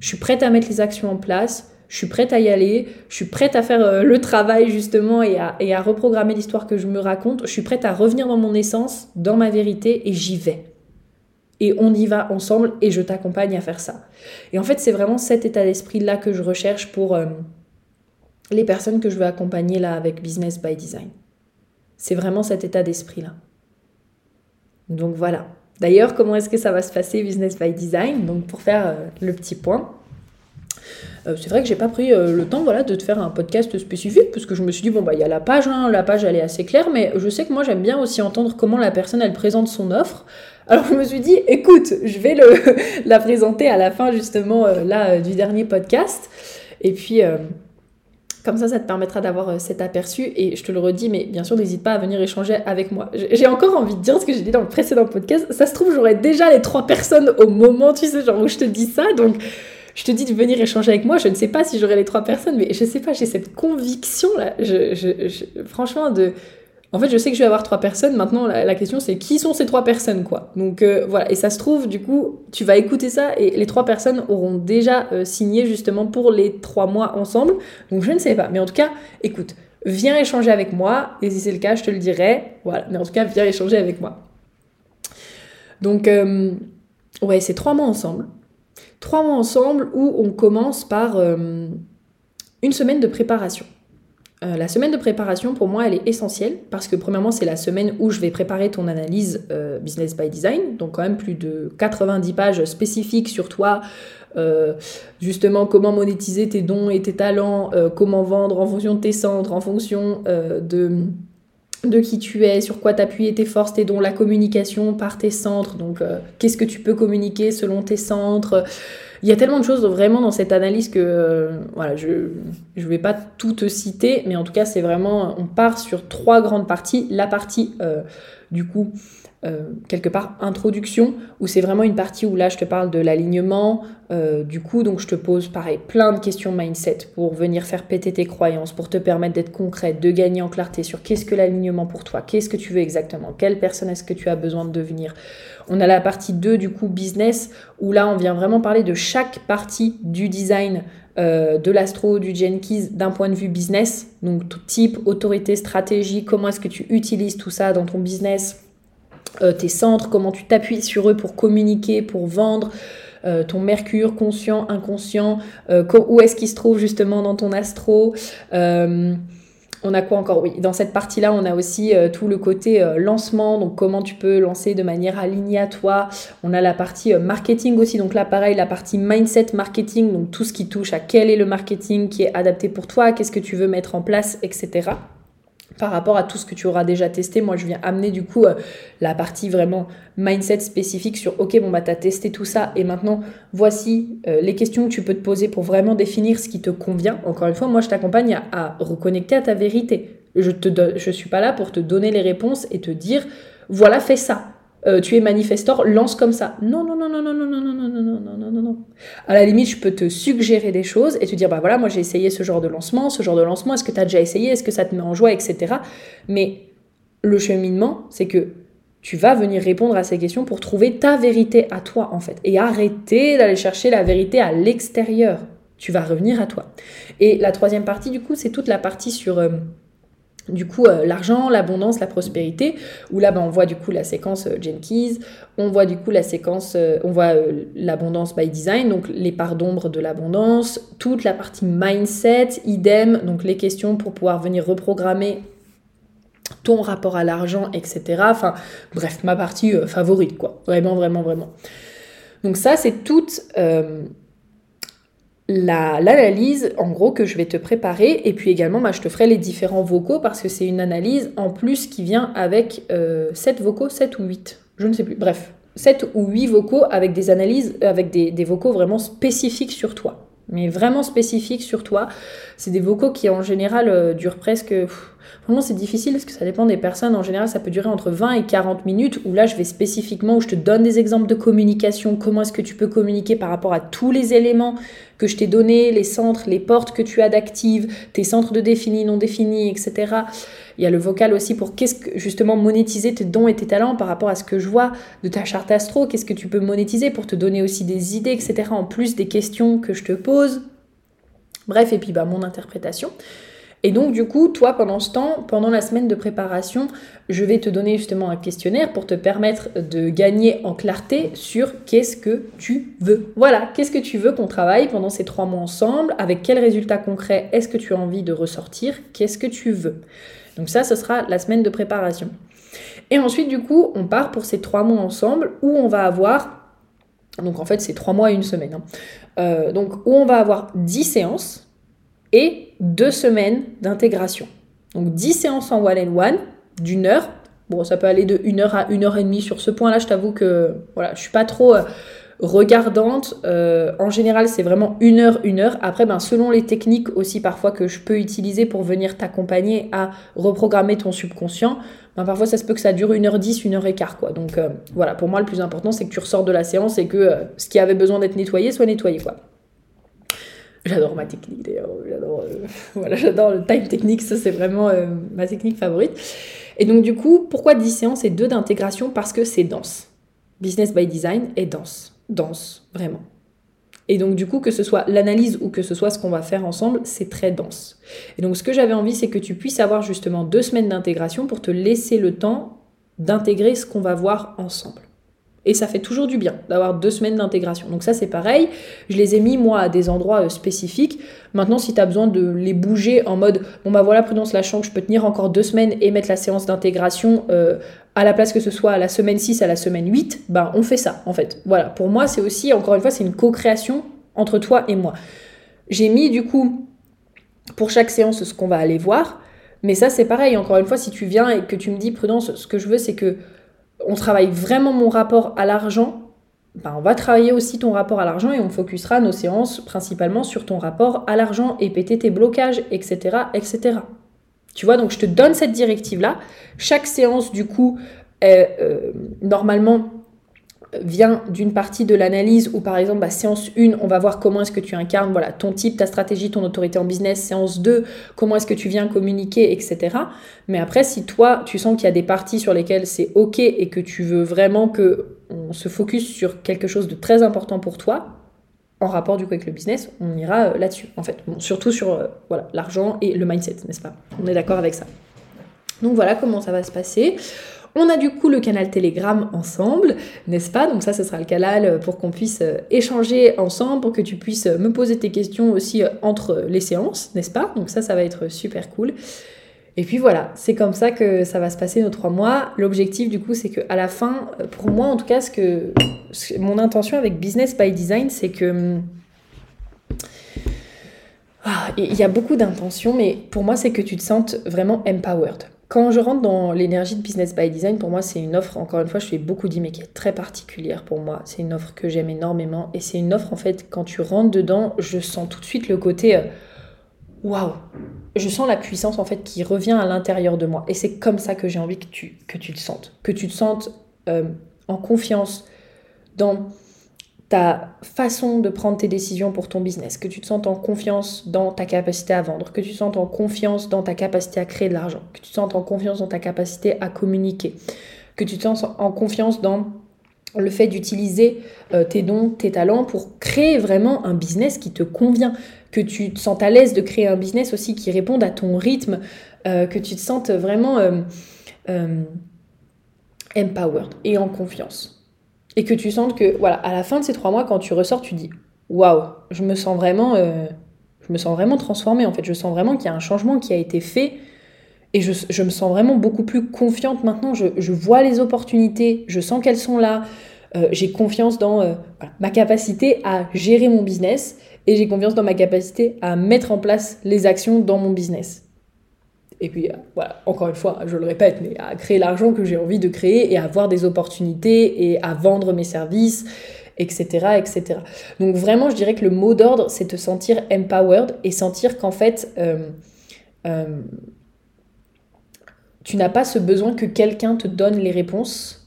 Je suis prête à mettre les actions en place, je suis prête à y aller, je suis prête à faire euh, le travail justement et à, et à reprogrammer l'histoire que je me raconte, je suis prête à revenir dans mon essence, dans ma vérité et j'y vais. Et on y va ensemble et je t'accompagne à faire ça. Et en fait, c'est vraiment cet état d'esprit-là que je recherche pour, euh, les personnes que je veux accompagner là avec Business by Design. C'est vraiment cet état d'esprit-là. Donc voilà. D'ailleurs, comment est-ce que ça va se passer Business by Design? Donc pour faire euh, le petit point, euh, c'est vrai que j'ai pas pris euh, le temps de te faire un podcast spécifique parce que je me suis dit, bon, bah il y a la page, hein, la page elle est assez claire, mais je sais que moi j'aime bien aussi entendre comment la personne elle présente son offre. Alors je me suis dit, écoute, je vais [LAUGHS] la présenter à la fin justement du dernier podcast. Et puis comme ça, ça te permettra d'avoir euh, cet aperçu. Et je te le redis, mais bien sûr, n'hésite pas à venir échanger avec moi. J'ai encore envie de dire ce que j'ai dit dans le précédent podcast. Ça se trouve, j'aurai déjà les trois personnes au moment, tu sais, genre où je te dis ça. Donc, je te dis de venir échanger avec moi. Je ne sais pas si j'aurai les trois personnes, mais je sais pas, j'ai cette conviction là. franchement, de en fait, je sais que je vais avoir trois personnes. Maintenant, la, question, c'est qui sont ces trois personnes, quoi? Donc euh, voilà. Et ça se trouve, du coup, tu vas écouter ça et les trois personnes auront déjà euh, signé justement pour les trois mois ensemble. Donc je ne sais pas. Mais en tout cas, écoute, viens échanger avec moi. Et si c'est le cas, je te le dirai. Voilà. Mais en tout cas, viens échanger avec moi. Donc, euh, ouais, c'est trois mois ensemble. Trois mois ensemble où on commence par une semaine de préparation. Euh, la semaine de préparation, pour moi, elle est essentielle parce que premièrement, c'est la semaine où je vais préparer ton analyse euh, Business by Design, donc quand même plus de 90 pages spécifiques sur toi, euh, justement comment monétiser tes dons et tes talents, comment vendre en fonction de tes centres, en fonction de qui tu es, sur quoi t'appuyer tes forces, tes dons, la communication par tes centres, donc qu'est-ce que tu peux communiquer selon tes centres, il y a tellement de choses vraiment dans cette analyse que euh, voilà, je ne vais pas tout te citer, mais en tout cas, c'est vraiment, on part sur trois grandes parties. La partie, euh, du coup, euh, quelque part introduction, où c'est vraiment une partie où là je te parle de l'alignement, du coup, donc je te pose pareil plein de questions mindset pour venir faire péter tes croyances, pour te permettre d'être concrète, de gagner en clarté sur qu'est-ce que l'alignement pour toi, qu'est-ce que tu veux exactement, quelle personne est-ce que tu as besoin de devenir, on a la partie 2 du coup business où là on vient vraiment parler de chaque partie du design euh, de l'astro, du Jenkins d'un point de vue business. Donc type, autorité, stratégie, comment est-ce que tu utilises tout ça dans ton business, euh, tes centres, comment tu t'appuies sur eux pour communiquer, pour vendre. Euh, ton mercure conscient, inconscient, où est-ce qu'il se trouve justement dans ton astro, on a quoi encore? Oui, dans cette partie-là, on a aussi euh, tout le côté euh, lancement, donc comment tu peux lancer de manière alignée à toi. On a la partie euh, marketing aussi, donc là pareil, la partie mindset marketing, donc tout ce qui touche à quel est le marketing qui est adapté pour toi, qu'est-ce que tu veux mettre en place, etc par rapport à tout ce que tu auras déjà testé. Moi, je viens amener du coup euh, la partie vraiment mindset spécifique sur OK, bon, bah, tu as testé tout ça et maintenant, voici euh, les questions que tu peux te poser pour vraiment définir ce qui te convient. Encore une fois, moi, je t'accompagne à, reconnecter à ta vérité. Je ne suis pas là pour te donner les réponses et te dire voilà, fais ça. Euh, tu es manifestor, lance comme ça. Non, non, non, non, non, non, non, non, non, non, non, non, non, non. À la limite, je peux te suggérer des choses et te dire, bah voilà, moi j'ai essayé ce genre de lancement, ce genre de lancement, est-ce que tu as déjà essayé, est-ce que ça te met en joie, etc. Mais le cheminement, c'est que tu vas venir répondre à ces questions pour trouver ta vérité à toi, en fait. Et arrêter d'aller chercher la vérité à l'extérieur. Tu vas revenir à toi. Et la troisième partie, du coup, c'est toute la partie sur du coup euh, l'argent, l'abondance, la prospérité, où là ben, on voit du coup la séquence euh, Jenkins, on voit du coup la séquence, euh, on voit l'abondance by design, donc les parts d'ombre de l'abondance, toute la partie mindset, idem, donc les questions pour pouvoir venir reprogrammer ton rapport à l'argent, etc. Enfin bref, ma partie favorite quoi, vraiment, vraiment, vraiment. Donc ça c'est toute l'analyse en gros que je vais te préparer et puis également bah, je te ferai les différents vocaux parce que c'est une analyse en plus qui vient avec euh, 7 vocaux, 7 ou 8, je ne sais plus, bref, 7 ou 8 vocaux avec des analyses, avec des, des vocaux vraiment spécifiques sur toi, mais vraiment spécifiques sur toi. C'est des vocaux qui en général euh, durent presque... Vraiment, c'est difficile parce que ça dépend des personnes. En général, ça peut durer entre 20 et 40 minutes où là, je vais spécifiquement, où je te donne des exemples de communication, comment est-ce que tu peux communiquer par rapport à tous les éléments que je t'ai donnés, les centres, les portes que tu as d'actives, tes centres de définis, non définis, etc. Il y a le vocal aussi pour qu'est-ce que justement monétiser tes dons et tes talents par rapport à ce que je vois de ta charte astro, qu'est-ce que tu peux monétiser pour te donner aussi des idées, etc. En plus des questions que je te pose. Bref, et puis bah, mon interprétation. Et donc du coup, toi, pendant ce temps, pendant la semaine de préparation, je vais te donner justement un questionnaire pour te permettre de gagner en clarté sur qu'est-ce que tu veux. Voilà, qu'est-ce que tu veux qu'on travaille pendant ces trois mois ensemble, avec quels résultats concrets est-ce que tu as envie de ressortir, qu'est-ce que tu veux. Donc ça, ce sera la semaine de préparation. Et ensuite, du coup, on part pour ces trois mois ensemble où on va avoir, donc en fait, c'est trois mois et une semaine, hein. euh, donc où on va avoir 10 séances et deux semaines d'intégration. Donc 10 séances en one-and-one d'une heure. Bon, ça peut aller de une heure à une heure et demie sur ce point-là. Je t'avoue que voilà, je suis pas trop euh, regardante. Euh, en général, c'est vraiment une heure, une heure. Après, ben, selon les techniques aussi parfois que je peux utiliser pour venir t'accompagner à reprogrammer ton subconscient, ben, parfois ça se peut que ça dure une heure dix, une heure et quart. Quoi. Donc euh, voilà, pour moi, le plus important, c'est que tu ressors de la séance et que ce qui avait besoin d'être nettoyé soit nettoyé. Quoi. J'adore ma technique d'ailleurs. J'adore, [LAUGHS] voilà, j'adore le time technique. Ça, c'est vraiment ma technique favorite. Et donc, du coup, pourquoi 10 séances et 2 d'intégration Parce que c'est dense. Business by Design est dense dense, vraiment. Et donc du coup, que ce soit l'analyse ou que ce soit ce qu'on va faire ensemble, c'est très dense. Et donc ce que j'avais envie, c'est que tu puisses avoir justement deux semaines d'intégration pour te laisser le temps d'intégrer ce qu'on va voir ensemble. Et ça fait toujours du bien d'avoir deux semaines d'intégration. Donc ça c'est pareil, je les ai mis moi à des endroits euh, spécifiques. Maintenant si tu as besoin de les bouger en mode, bon bah voilà prudence lâchant que je peux tenir encore deux semaines et mettre la séance d'intégration euh, à la place que ce soit à la semaine 6, à la semaine 8, ben on fait ça en fait. Voilà, pour moi c'est aussi, encore une fois, c'est une co-création entre toi et moi. J'ai mis du coup pour chaque séance ce qu'on va aller voir, mais ça c'est pareil, encore une fois, si tu viens et que tu me dis prudence, ce que je veux c'est que on travaille vraiment mon rapport à l'argent, ben on va travailler aussi ton rapport à l'argent et on focusera nos séances principalement sur ton rapport à l'argent et péter tes blocages, etc., etc. Tu vois, donc je te donne cette directive-là. Chaque séance, du coup, est, euh, normalement vient d'une partie de l'analyse où par exemple bah, séance 1 on va voir comment est-ce que tu incarnes voilà ton type ta stratégie ton autorité en business. Séance 2 comment est-ce que tu viens communiquer etc mais après si toi tu sens qu'il y a des parties sur lesquelles c'est ok et que tu veux vraiment que on se focus sur quelque chose de très important pour toi en rapport du coup avec le business on ira euh, là-dessus en fait. Surtout sur euh, voilà l'argent et le mindset n'est-ce pas? On est d'accord avec ça. Donc voilà comment ça va se passer on a du coup le canal Telegram ensemble, n'est-ce pas? Donc ça, ce sera le canal pour qu'on puisse euh, échanger ensemble, pour que tu puisses me poser tes questions aussi euh, entre les séances, n'est-ce pas? Donc ça, ça va être super cool. Et puis voilà, c'est comme ça que ça va se passer nos trois mois. L'objectif du coup, c'est qu'à la fin, euh, pour moi en tout cas, ce que, mon intention avec Business by Design, c'est que hum, ah, il y a beaucoup d'intentions, mais pour moi, c'est que tu te sentes vraiment empowered. Quand je rentre dans l'énergie de Business by Design, pour moi, c'est une offre, encore une fois, je fais beaucoup dit, mais qui est très particulière pour moi. C'est une offre que j'aime énormément. Et c'est une offre, en fait, quand tu rentres dedans, je sens tout de suite le côté euh, waouh Je sens la puissance, en fait, qui revient à l'intérieur de moi. Et c'est comme ça que j'ai envie que tu, que tu te sentes. Que tu te sentes euh, en confiance dans ta façon de prendre tes décisions pour ton business, que tu te sentes en confiance dans ta capacité à vendre, que tu te sentes en confiance dans ta capacité à créer de l'argent, que tu te sentes en confiance dans ta capacité à communiquer, que tu te sens en confiance dans le fait d'utiliser euh, tes dons, tes talents pour créer vraiment un business qui te convient, que tu te sentes à l'aise de créer un business aussi qui réponde à ton rythme, euh, que tu te sentes vraiment euh, empowered et en confiance et que tu sentes que, voilà, à la fin de ces trois mois, quand tu ressors, tu dis waouh, je me sens vraiment, euh, je me sens vraiment transformée. En fait, je sens vraiment qu'il y a un changement qui a été fait et je, me sens vraiment beaucoup plus confiante maintenant. Je, je vois les opportunités, je sens qu'elles sont là. Euh, j'ai confiance dans euh, ma capacité à gérer mon business et j'ai confiance dans ma capacité à mettre en place les actions dans mon business. Et puis, encore une fois, je le répète, mais à créer l'argent que j'ai envie de créer et à avoir des opportunités et à vendre mes services, etc., etc. Donc vraiment, je dirais que le mot d'ordre, c'est te sentir empowered et sentir qu'en fait, euh, euh, tu n'as pas ce besoin que quelqu'un te donne les réponses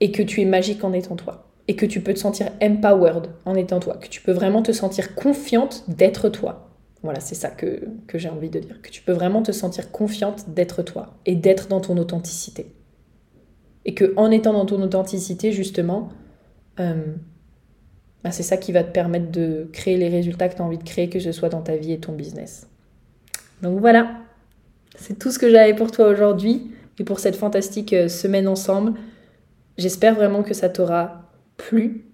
et que tu es magique en étant toi. Et que tu peux te sentir empowered en étant toi. Que tu peux vraiment te sentir confiante d'être toi. Voilà, c'est ça que, j'ai envie de dire. Que tu peux vraiment te sentir confiante d'être toi et d'être dans ton authenticité. Et que en étant dans ton authenticité, justement, euh, bah, c'est ça qui va te permettre de créer les résultats que tu as envie de créer, que ce soit dans ta vie et ton business. Donc voilà, c'est tout ce que j'avais pour toi aujourd'hui et pour cette fantastique euh, semaine ensemble. J'espère vraiment que ça t'aura plu,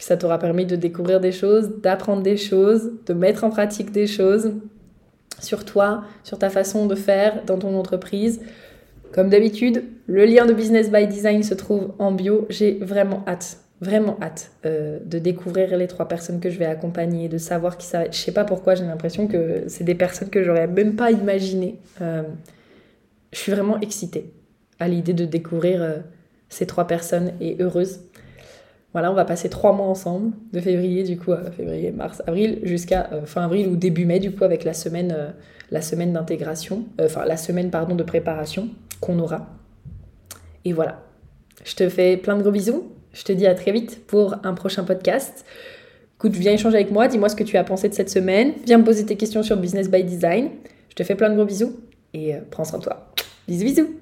que ça t'aura permis de découvrir des choses, d'apprendre des choses, de mettre en pratique des choses sur toi, sur ta façon de faire dans ton entreprise. Comme d'habitude, le lien de Business by Design se trouve en bio. J'ai vraiment hâte, vraiment hâte euh, de découvrir les trois personnes que je vais accompagner, de savoir qui ça va être. Je sais pas pourquoi, j'ai l'impression que c'est des personnes que j'aurais même pas imaginées. Euh, je suis vraiment excitée à l'idée de découvrir euh, ces trois personnes et heureuse. Voilà, on va passer trois mois ensemble, de février du coup, février, mars, avril, jusqu'à fin avril ou début mai du coup, avec la semaine, la semaine d'intégration, enfin la semaine pardon de préparation qu'on aura. Et voilà. Je te fais plein de gros bisous. Je te dis à très vite pour un prochain podcast. Écoute, viens échanger avec moi, dis-moi ce que tu as pensé de cette semaine. Viens me poser tes questions sur Business by Design. Je te fais plein de gros bisous et euh, prends soin de toi. Bisous bisous